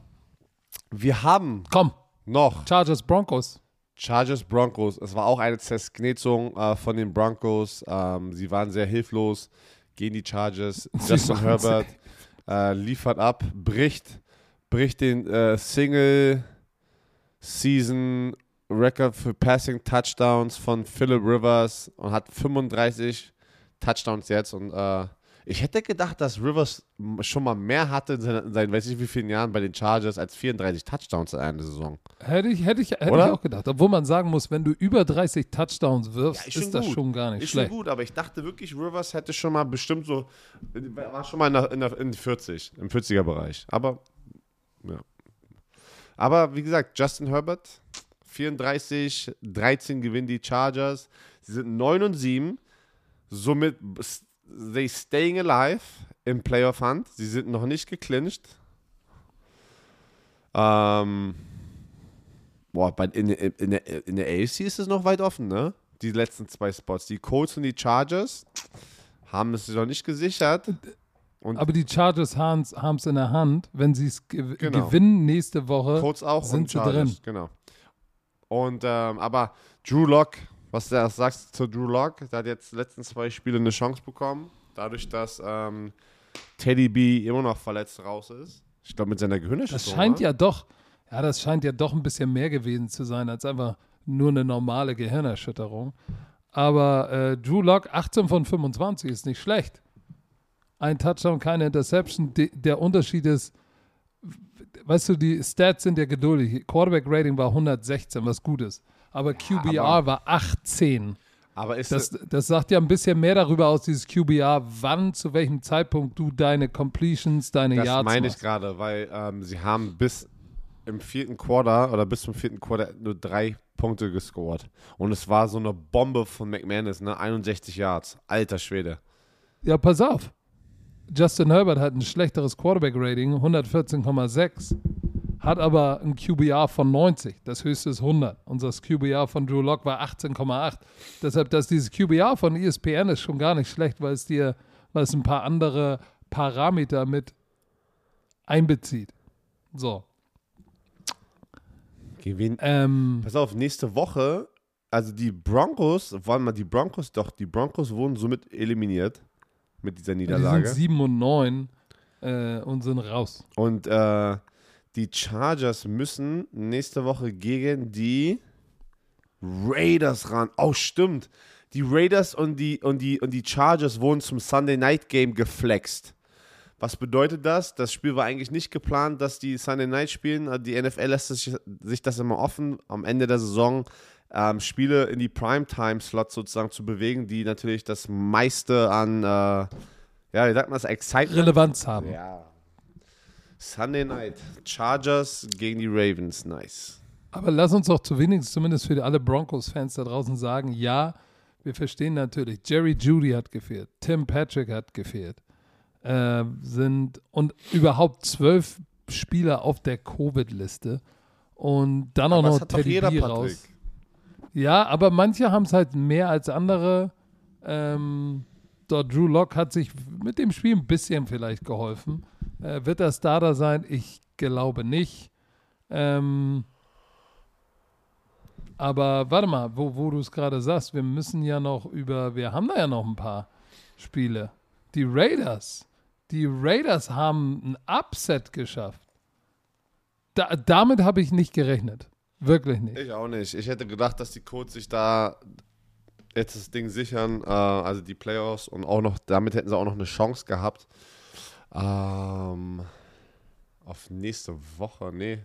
wir haben Komm, noch Chargers Broncos. Chargers Broncos. Es war auch eine Zersknetzung äh, von den Broncos. Ähm, sie waren sehr hilflos gegen die Chargers. Justin Herbert äh, liefert ab, bricht, bricht den äh, Single Season Record für Passing Touchdowns von Philip Rivers und hat 35 Touchdowns jetzt und äh, ich hätte gedacht, dass Rivers schon mal mehr hatte in seinen, in seinen weiß ich wie vielen Jahren bei den Chargers als 34 Touchdowns in einer Saison. Hätte ich, hätte ich, hätte ich auch gedacht. Obwohl man sagen muss, wenn du über 30 Touchdowns wirfst, Ja, ist, ist das gut. schon gar nicht Ist schlecht. schon gut, aber ich dachte wirklich, Rivers hätte schon mal bestimmt so, war schon mal in, der, in, der, in 40, im 40er-Bereich. Aber, ja. Aber wie gesagt, Justin Herbert, 34, 13 gewinnen die Chargers. Sie sind 9 und 7, somit they staying alive im Playoff Hunt. Sie sind noch nicht geclincht. Ähm, boah, in, in, in, der, in der AFC ist es noch weit offen, ne? Die letzten zwei Spots. Die Colts und die Chargers haben es noch nicht gesichert. Und Aber die Chargers haben es in der Hand. Wenn sie es ge Genau. gewinnen nächste Woche, Colts auch sind sie Chargers, drin. genau. Und ähm, aber Drew Lock, was du sagst zu Drew Lock, der hat jetzt die letzten zwei Spiele eine Chance bekommen, dadurch, dass ähm, Teddy B immer noch verletzt raus ist. Ich glaube mit seiner Gehirnerschütterung. das scheint ja doch, ja, das scheint ja doch ein bisschen mehr gewesen zu sein als einfach nur eine normale Gehirnerschütterung. Aber äh, Drew Lock, 18 von 25, ist nicht schlecht. Ein Touchdown, keine Interception. De der Unterschied ist, weißt du, die Stats sind ja geduldig. Quarterback-Rating war 116, was gut ist. Aber QBR aber- war 18. Aber ist Das, das sagt ja ein bisschen mehr darüber aus, dieses QBR, wann, zu welchem Zeitpunkt du deine Completions, deine Das Yards meine ich gerade, weil ähm, sie haben bis im vierten Quarter oder bis zum vierten Quarter nur drei Punkte gescored. Und es war so eine Bombe von McManus, ne? 61 Yards. Alter Schwede. Ja, pass auf. Justin Herbert hat ein schlechteres Quarterback-Rating, 114,6, hat aber ein QBR von 90. Das höchste ist 100. Unser QBR von Drew Lock war 18,8. Deshalb, dass dieses QBR von ESPN ist schon gar nicht schlecht, weil es dir, weil es ein paar andere Parameter mit einbezieht. So. Gewinn. Ähm, Pass auf, nächste Woche, also die Broncos, wollen mal die Broncos, doch, die Broncos wurden somit eliminiert mit dieser die sind Niederlage. 7 und 9 äh, und sind raus. Und äh, die Chargers müssen nächste Woche gegen die Raiders ran. Oh, stimmt. Die Raiders und die, und die, und die Chargers wurden zum Sunday Night Game geflext. Was bedeutet das? Das Spiel war eigentlich nicht geplant, dass die Sunday Night spielen. Also Die NFL lässt sich, sich das immer offen, am Ende der Saison ähm, Spiele in die Primetime-Slots sozusagen zu bewegen, die natürlich das meiste an, äh, ja, wie sagt man das, Excitement Relevanz haben. ja. Sunday Night. Chargers gegen die Ravens. Nice. Aber lass uns doch zu wenigstens zumindest für alle Broncos-Fans da draußen sagen, ja, wir verstehen natürlich, Jerry Judy hat gefehlt, Tim Patrick hat gefehlt, äh, sind und überhaupt zwölf Spieler auf der Covid-Liste. Und dann auch Aber das noch Teddy jeder, B raus. Ja, aber manche haben es halt mehr als andere. Ähm, dort Drew Lock hat sich mit dem Spiel ein bisschen vielleicht geholfen. Äh, wird er Starter sein? Ich glaube nicht. Ähm, aber warte mal, wo, wo du es gerade sagst, wir müssen ja noch über, wir haben da ja noch ein paar Spiele. Die Raiders. Die Raiders haben ein Upset geschafft. Da, damit habe ich nicht gerechnet. Wirklich nicht. Ich auch nicht. Ich hätte gedacht, dass die Colts sich da jetzt das Ding sichern, äh, also die Playoffs und auch noch, damit hätten sie auch noch eine Chance gehabt. Ähm, auf nächste Woche, nee.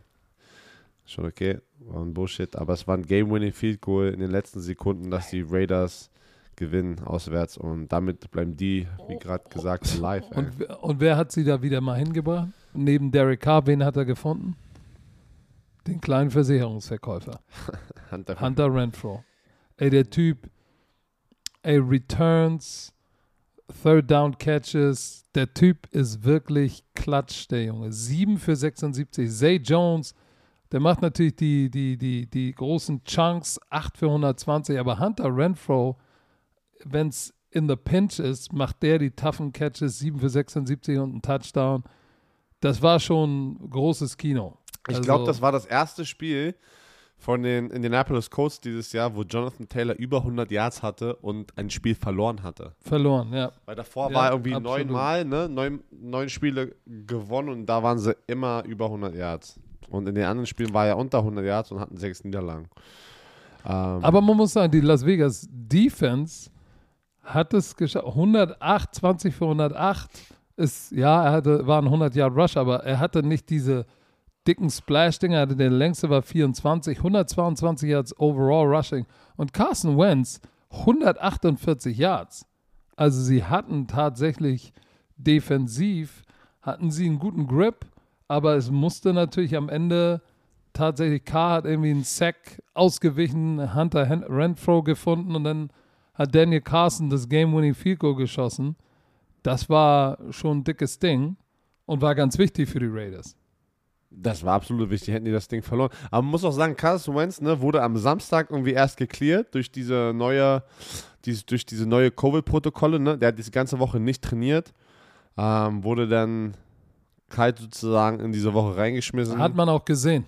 Schon okay, war ein Bullshit, aber es war ein Game-Winning Field Goal in den letzten Sekunden, dass die Raiders gewinnen auswärts und damit bleiben die, wie gerade gesagt, live. Und, wer- und wer hat sie da wieder mal hingebracht? Neben Derek Carr, wen hat er gefunden? Den kleinen Versicherungsverkäufer. Hunter, Hunter Renfro. Ey, der Typ, ey, Returns, Third Down Catches, der Typ ist wirklich klatsch, der Junge. 7 für 76. Zay Jones, der macht natürlich die, die, die, die großen Chunks, 8 für 120, aber Hunter Renfro, wenn es in the pinch ist, macht der die toughen Catches, 7 für 76 und ein Touchdown. Das war schon großes Kino. Ich Also- glaube, das war das erste Spiel von den Indianapolis Colts dieses Jahr, wo Jonathan Taylor über 100 Yards hatte und ein Spiel verloren hatte. Verloren, ja. Weil davor Ja, war er irgendwie neunmal, ne? Neun, neun Spiele gewonnen und da waren sie immer über 100 Yards. Und in den anderen Spielen war er unter 100 Yards und hatten sechs Niederlagen. Ähm, Aber man muss sagen, die Las Vegas Defense hat es geschafft. 108, 20 für 108 ist, ja, er hatte, war ein 100 Yard Rush, aber er hatte nicht diese dicken Splash-Dinger. Er hatte der längste war 24, 122 Yards overall Rushing. Und Carson Wentz 148 Yards. Also sie hatten tatsächlich defensiv, hatten sie einen guten Grip, aber es musste natürlich am Ende tatsächlich, Carr hat irgendwie einen Sack ausgewichen, Hunter Renfro gefunden und dann hat Daniel Carson das Game-Winning Field Goal geschossen. Das war schon ein dickes Ding und war ganz wichtig für die Raiders. Das war absolut wichtig, hätten die das Ding verloren. Aber man muss auch sagen, Carson Wentz ne, wurde am Samstag irgendwie erst geklärt durch diese neue, dies, durch diese neue Covid-Protokolle. Ne? Der hat diese ganze Woche nicht trainiert. Ähm, wurde dann kalt sozusagen in diese Woche reingeschmissen. Hat man auch gesehen.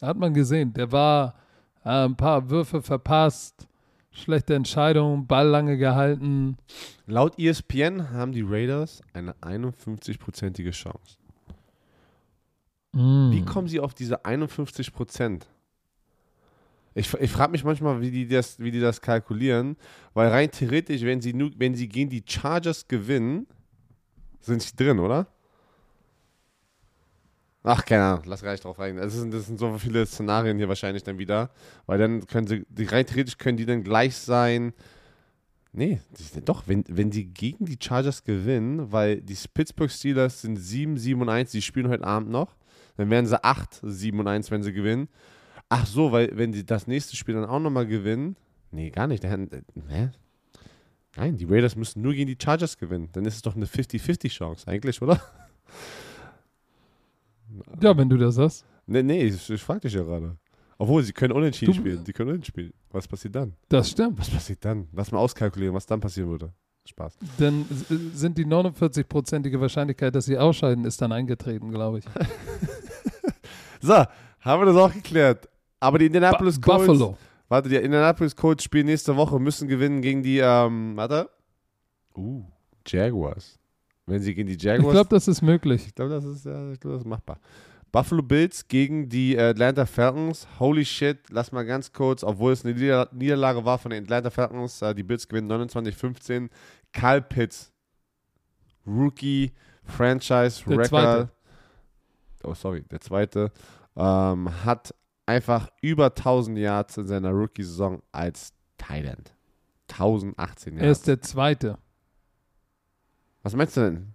Hat man gesehen. Der war äh, ein paar Würfe verpasst, schlechte Entscheidung, Ball lange gehalten. Laut ESPN haben die Raiders eine 51-prozentige Chance. Mm. Wie kommen sie auf diese 51 Prozent? Ich, ich frage mich manchmal, wie die, das, wie die das kalkulieren, weil rein theoretisch, wenn sie, wenn sie gegen die Chargers gewinnen, sind sie drin, oder? Ach, keine Ahnung, lass gar nicht drauf rein. Das sind, das sind so viele Szenarien hier wahrscheinlich dann wieder, weil dann können sie, die, rein theoretisch können die dann gleich sein. Nee, doch, wenn, wenn die gegen die Chargers gewinnen, weil die Pittsburgh Steelers sind 7, 7 und 1, die spielen heute Abend noch, dann wären sie 8, 7 und 1, wenn sie gewinnen. Ach so, weil wenn die das nächste Spiel dann auch nochmal gewinnen, nee, gar nicht. Dann, äh, hä? Nein, die Raiders müssen nur gegen die Chargers gewinnen. Dann ist es doch eine 50-50 Chance eigentlich, oder? Ja, wenn du das sagst. Nee, nee, ich, ich frage dich ja gerade. Obwohl, sie können unentschieden Du- spielen. Die können unentschieden spielen. Was passiert dann? Das stimmt. Was passiert dann? Lass mal auskalkulieren, was dann passieren würde. Spaß. Dann s- sind die 49-prozentige Wahrscheinlichkeit, dass sie ausscheiden, ist dann eingetreten, glaube ich. So, haben wir das auch geklärt. Aber die Indianapolis Bu- Colts. Buffalo. Warte, die Indianapolis Colts spielen nächste Woche, müssen gewinnen gegen die, ähm, warte. Uh, Jaguars. Wenn sie gegen die Ich Jaguars. glaube, das ist möglich. Ich glaube, das ist, ja, ich glaube, das ist machbar. Buffalo Bills gegen die Atlanta Falcons. Holy shit, lass mal ganz kurz, obwohl es eine Nieder Niederlage war von den Atlanta Falcons, äh, die Bills gewinnen 29-15. Kyle Pitts, Rookie, Franchise, Der Record. Zweite. Oh, sorry, der zweite. Ähm, hat einfach über 1000 Yards in seiner Rookie-Saison als End. 1018 Er Yards. ist der Zweite. Was meinst du denn?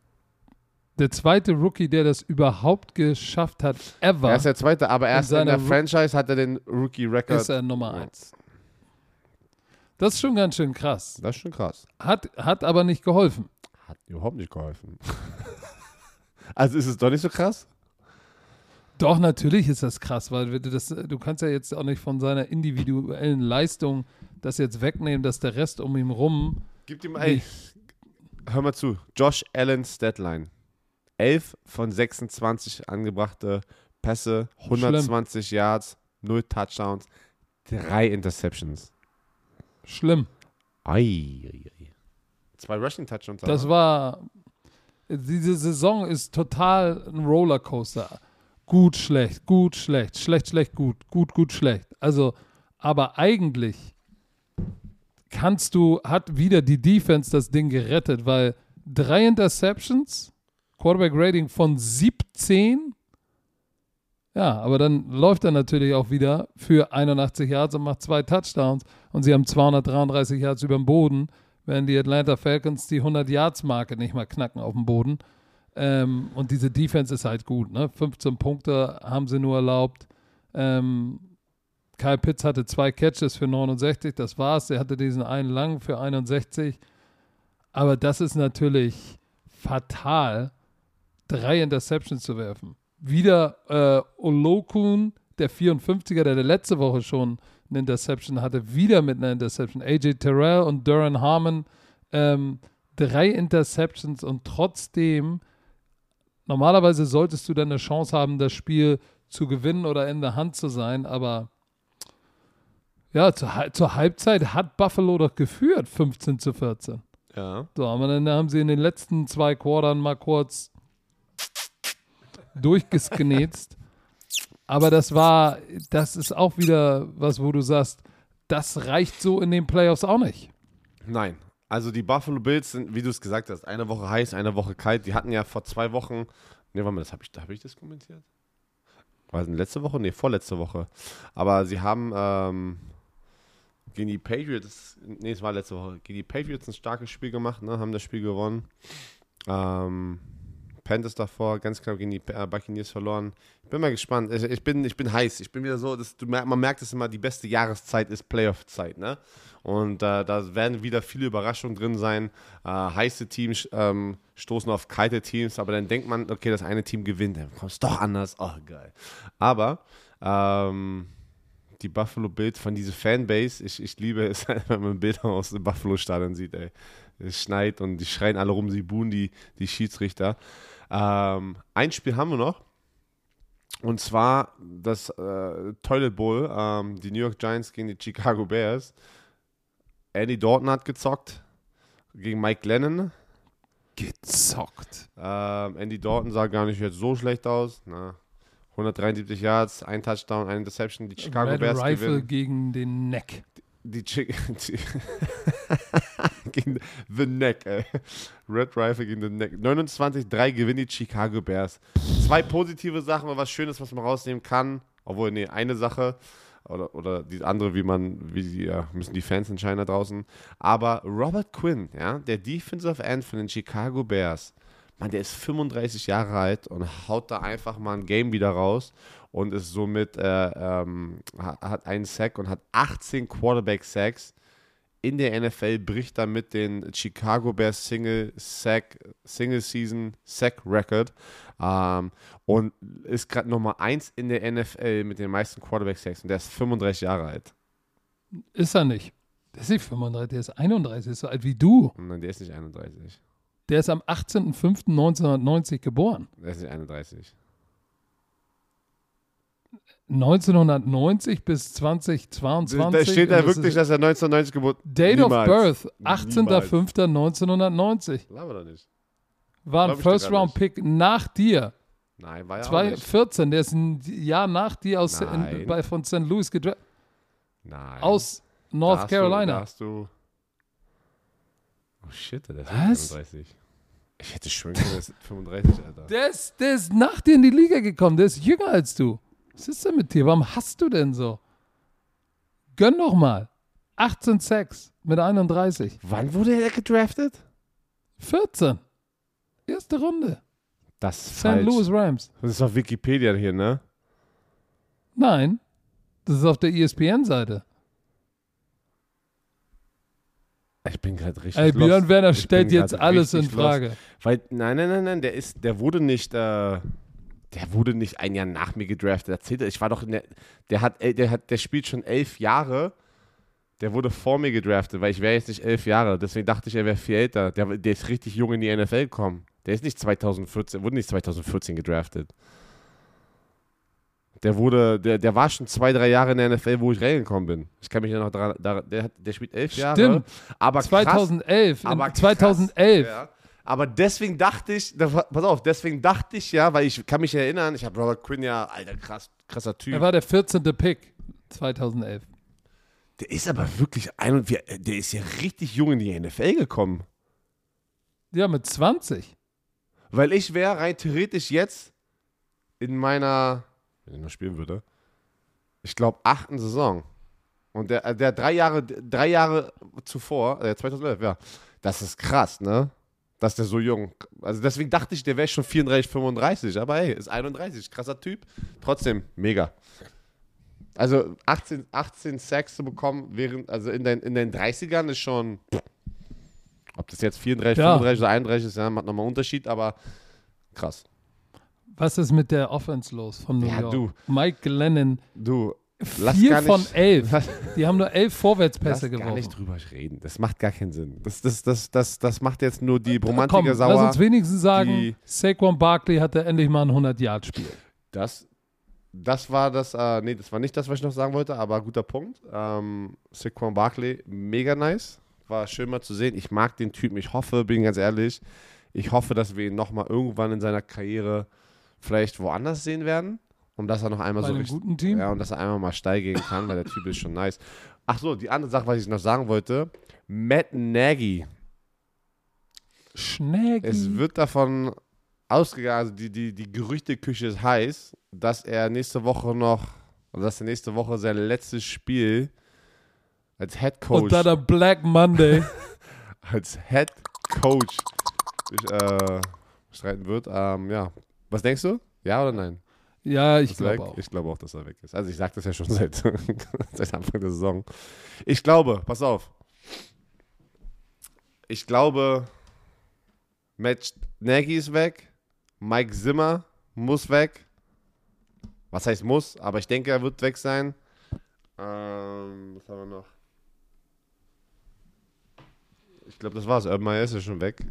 Der zweite Rookie, der das überhaupt geschafft hat, ever, Er ist der zweite, aber erst in, seiner der Roo- Franchise hat er den Rookie-Record. ist er Nummer eins. Das ist schon ganz schön krass. Das ist schon krass. Hat, hat aber nicht geholfen. Hat überhaupt nicht geholfen. Also ist es doch nicht so krass? Doch, natürlich ist das krass, weil du, das, du kannst ja jetzt auch nicht von seiner individuellen Leistung das jetzt wegnehmen, dass der Rest um ihn rum. Gib ihm ey, hör mal zu. Josh Allen's Deadline. 11 von 26 angebrachte Pässe, 120 Schlimm. Yards, 0 Touchdowns, 3 Interceptions. Schlimm. Ei, ei, ei. Zwei Rushing Touchdowns. Das war. Diese Saison ist total ein Rollercoaster gut, schlecht, gut, schlecht, schlecht, schlecht, gut, gut, gut, schlecht. Also, aber eigentlich kannst du, hat wieder die Defense das Ding gerettet, weil drei Interceptions, Quarterback Rating von 17. Ja, aber dann läuft er natürlich auch wieder für 81 Yards und macht zwei Touchdowns und sie haben 233 Yards über dem Boden, während die Atlanta Falcons die 100 Yards Marke nicht mal knacken auf dem Boden. Ähm, und diese Defense ist halt gut. Ne? 15 Punkte haben sie nur erlaubt. Ähm, Kyle Pitts hatte zwei Catches für 69, das war's. Er hatte diesen einen lang für 61. Aber das ist natürlich fatal, drei Interceptions zu werfen. Wieder äh, Olokun, der 54er, der, der letzte Woche schon eine Interception hatte, wieder mit einer Interception. AJ Terrell und Duran Harmon, ähm, drei Interceptions und trotzdem Normalerweise solltest du dann eine Chance haben, das Spiel zu gewinnen oder in der Hand zu sein, aber ja, zur, zur Halbzeit hat Buffalo doch geführt, 15 zu 14. Ja. So, aber dann haben sie in den letzten zwei Quartern mal kurz durchgesgenetzt. aber das war, das ist auch wieder was, wo du sagst, das reicht so in den Playoffs auch nicht. Nein, also die Buffalo Bills sind, wie du es gesagt hast, eine Woche heiß, eine Woche kalt. Die hatten ja vor zwei Wochen, ne, warte mal, das habe ich, hab ich das kommentiert? War das letzte Woche? Ne, vorletzte Woche. Aber sie haben ähm, gegen die Patriots, ne, es war letzte Woche, gegen die Patriots ein starkes Spiel gemacht, ne, haben das Spiel gewonnen. Ähm, Panthers davor, ganz klar gegen die äh, Buccaneers verloren. Ich bin mal gespannt. Ich, ich, bin, ich bin heiß. Ich bin wieder so, dass du, man merkt es immer, die beste Jahreszeit ist Playoff-Zeit. Ne? Und äh, da werden wieder viele Überraschungen drin sein. Äh, heiße Teams ähm, stoßen auf kalte Teams, aber dann denkt man, okay, das eine Team gewinnt, dann kommt es doch anders. Oh, geil. Aber ähm, die Buffalo Bills von dieser Fanbase, ich, ich liebe es, wenn man Bilder aus dem Buffalo-Stadion sieht, ey. Es schneit und die schreien alle rum, sie buhen die, die Schiedsrichter. Ähm, ein Spiel haben wir noch. Und zwar das äh, Toilet Bowl, ähm, die New York Giants gegen die Chicago Bears. Andy Dalton hat gezockt gegen Mike Lennon. Gezockt. Ähm, Andy Dalton sah gar nicht jetzt so schlecht aus. Na, 173 Yards, ein Touchdown, ein Interception. Die Chicago Red Bears Rifle gewinnen. gegen den Neck. Die, die, die gegen The Neck, ey. Red Rifle gegen The Neck. 29-3 gewinnen die Chicago Bears. Zwei positive Sachen und was Schönes, was man rausnehmen kann. Obwohl, nee, eine Sache oder, oder die andere, wie man, wie die, ja, müssen die Fans entscheiden da draußen. Aber Robert Quinn, ja, der Defensive End von den Chicago Bears, man, der ist 35 Jahre alt und haut da einfach mal ein Game wieder raus und ist somit, äh, ähm, hat einen Sack und hat 18 Quarterback-Sacks in der NFL bricht damit den Chicago Bears Single Sack, Single Season Sack Record ähm, und ist gerade Nummer 1 in der NFL mit den meisten Quarterback Sacks und der ist 35 Jahre alt. Ist er nicht. Der ist nicht 35, der ist 31, ist so alt wie du. Nein, der ist nicht 31. Der ist am 18.05.1990 geboren. Der ist nicht 31. 1990 bis 2022. Da steht da wirklich, dass er 1990 geboren ist. Date Niemals. of Birth, 18.05.1990. Laber doch nicht. War ein First-Round-Pick nach dir. Nein, war ja 2014, der ist ein Jahr nach dir aus in, bei, von St. Louis gedraftet. Nein. Aus North da Carolina. Du, da hast du. Oh shit, der ist Was? 35. Ich hätte schwören können, der ist 35, Alter. Der ist, der ist nach dir in die Liga gekommen, der ist jünger als du. Was ist denn mit dir? Warum hast du denn so? Gönn doch mal. 18 Sacks mit 31. Wann wurde er gedraftet? 14. Erste Runde. Das ist St. falsch. Louis Rams. Das ist auf Wikipedia hier, ne? Nein. Das ist auf der ESPN-Seite. Ich bin gerade richtig Ey, Björn lost. Werner Ich stellt jetzt alles in richtig lost. Frage. Weil, nein, nein, nein, nein, der ist, der wurde nicht, äh, der wurde nicht ein Jahr nach mir gedraftet. Erzählt er, ich war doch in der, der hat, äh, der hat, der spielt schon elf Jahre. Der wurde vor mir gedraftet, weil ich wäre jetzt nicht elf Jahre. Deswegen dachte ich, er wäre viel älter. Der, der ist richtig jung in die NFL gekommen. Der ist nicht 2014, wurde nicht 2014 gedraftet. Der wurde, der, der war schon zwei, drei Jahre in der NFL, wo ich reingekommen bin. Ich kann mich ja noch daran, der, hat, der spielt elf Jahre. Stimmt. Aber krass, 2011. aber in krass, 2011. ja. Aber deswegen dachte ich, da- pass auf, deswegen dachte ich ja, weil ich kann mich erinnern, ich habe Robert Quinn ja, alter, krass, krasser Typ. Er war der 14. Pick 2011. der ist aber wirklich ein und wir, der ist ja richtig jung in die NFL gekommen. Ja, mit 20. Weil ich wäre rein theoretisch jetzt in meiner, wenn ich noch spielen würde, ich glaube, achten Saison. Und der, der drei Jahre, drei Jahre zuvor, äh, 2011, ja, das ist krass, ne? Dass der so jung, also deswegen dachte ich, der wäre schon 34, 35, aber hey, ist 31, krasser Typ. Trotzdem, mega. Also 18, 18 Sacks zu bekommen, während, also in den, in den 30ern ist schon, ob das jetzt 34, Ja. 35 oder 31 ist, ja, macht nochmal einen Unterschied, aber krass. Was ist mit der Offense los von New Ja, York? du. Mike Glennon, Du, lass vier gar von elf. Lass, Die haben nur elf lass Vorwärtspässe gar geworfen. nicht drüber reden. Das macht gar keinen Sinn. Das, das, das, das, das macht jetzt nur die Komm, Bromantiker lass sauer. uns wenigstens sagen, Saquon Barkley hatte endlich mal ein 100-Yard-Spiel. Das, das war das, äh, nee, das war nicht das, was ich noch sagen wollte, aber guter Punkt. Ähm, Saquon Barkley, mega nice. War schön mal zu sehen. Ich mag den Typen. Ich hoffe, bin ganz ehrlich, ich hoffe, dass wir ihn nochmal irgendwann in seiner Karriere vielleicht woanders sehen werden. Und dass er noch einmal Bei so einem richtig, guten Team. Ja, und dass er einmal mal steil gehen kann, weil der Typ ist schon nice. Ach so, die andere Sache, was ich noch sagen wollte. Matt Nagy. Schnägi. Es wird davon ausgegangen, also die, die, die Gerüchteküche ist heiß, dass er nächste Woche noch, also dass er nächste Woche sein letztes Spiel als Head Coach, Und dann der Black Monday. als Head Coach äh, streiten wird. Ähm, ja. Was denkst du? Ja oder nein? ja, ich glaube auch. Ich glaube auch, dass er weg ist. Also ich sage das ja schon seit, seit Anfang der Saison. Ich glaube, pass auf. Ich glaube, Matt Nagy ist weg. Mike Zimmer muss weg. Was heißt muss? Aber ich denke, er wird weg sein. Ähm, was haben wir noch? Ich glaube, das war's. Urban Meyer ist ja schon weg.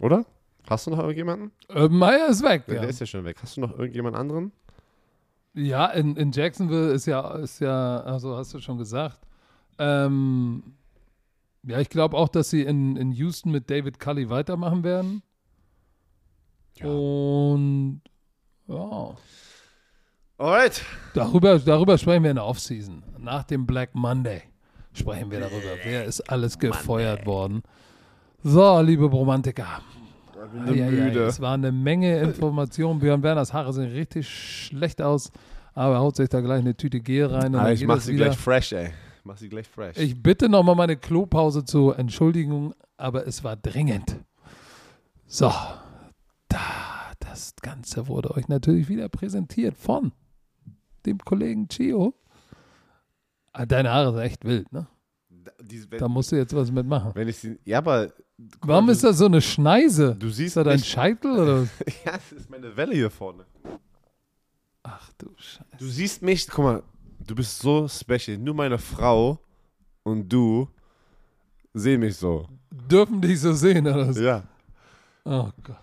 Oder? Hast du noch irgendjemanden? Urban Meyer ist weg. Der, Ja, der ist ja schon weg. Hast du noch irgendjemand anderen? ja in, in Jacksonville ist ja, ist ja, also hast du schon gesagt. Ähm, ja, ich glaube auch, dass sie in, in Houston mit David Cully weitermachen werden. Ja. Und ja, Alright. darüber, darüber sprechen wir in der Offseason. Nach dem Black Monday sprechen wir darüber. Wer ist alles gefeuert worden? So, liebe Romantiker. Ich bin Ja, ja, ja, müde. es war eine Menge Informationen. Björn Werners Haare sehen richtig schlecht aus, aber er haut sich da gleich eine Tüte Gel rein. Und ich geht mach es sie wieder. gleich fresh, ey. Ich mach sie gleich fresh. Ich bitte nochmal meine Klopause zur Entschuldigung, aber es war dringend. So, da, das Ganze wurde euch natürlich wieder präsentiert von dem Kollegen Chio. Ah, Deine Haare sind echt wild, ne? Da musst du jetzt was mitmachen. wenn ich sie. Ja, aber. Warum ist das so eine Schneise? Du Ist siehst das dein mich- Scheitel oder? Ja, das ist meine Welle hier vorne. Ach du Scheiße. Du siehst mich, guck mal, du bist so special. Nur meine Frau und du sehen mich so. Dürfen dich so sehen, oder? was? Ja. Oh Gott.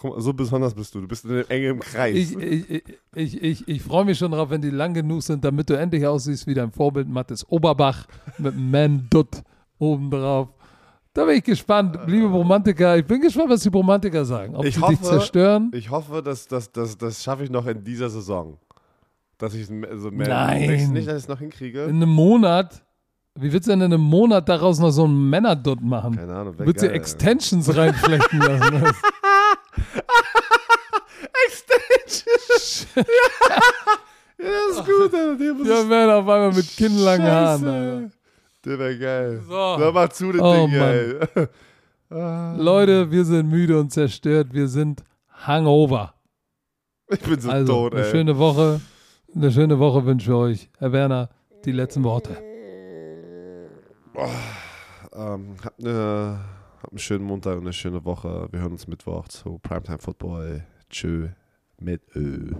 Guck mal, so besonders bist du. Du bist in einem engen Kreis. Ich, ich, ich, ich, ich, freue mich schon drauf, wenn die lang genug sind, damit du endlich aussiehst wie dein Vorbild Mattes Oberbach mit einem Man-Dutt obendrauf. Da bin ich gespannt, liebe Romantiker. Ich bin gespannt, was die Romantiker sagen. Ob Ich sie dich hoffe- zerstören? Ich hoffe, dass das, das, das schaffe ich noch in dieser Saison. Dass ich es so mehr. Nein. Nicht, dass ich es noch hinkriege? In einem Monat? Wie willst du denn in einem Monat daraus noch so einen Männerdutt machen? Keine Ahnung. Willst du geil, Extensions reinflechten lassen? Extension. ja, das ist gut, Alter. Wir werden auf einmal mit kinnlangen Haaren. Alter. Der wäre geil. So. Hör mal zu, den Oh, Ding, ey. Ah. Leute, wir sind müde und zerstört. Wir sind Hangover. Ich bin so Also, tot, eine ey. schöne Woche. Eine schöne Woche wünsche ich euch. Herr Werner, die letzten Worte. ähm, habt, eine, habt einen schönen Montag und eine schöne Woche. Wir hören uns Mittwoch zu Primetime Football. Tschö mit Ö.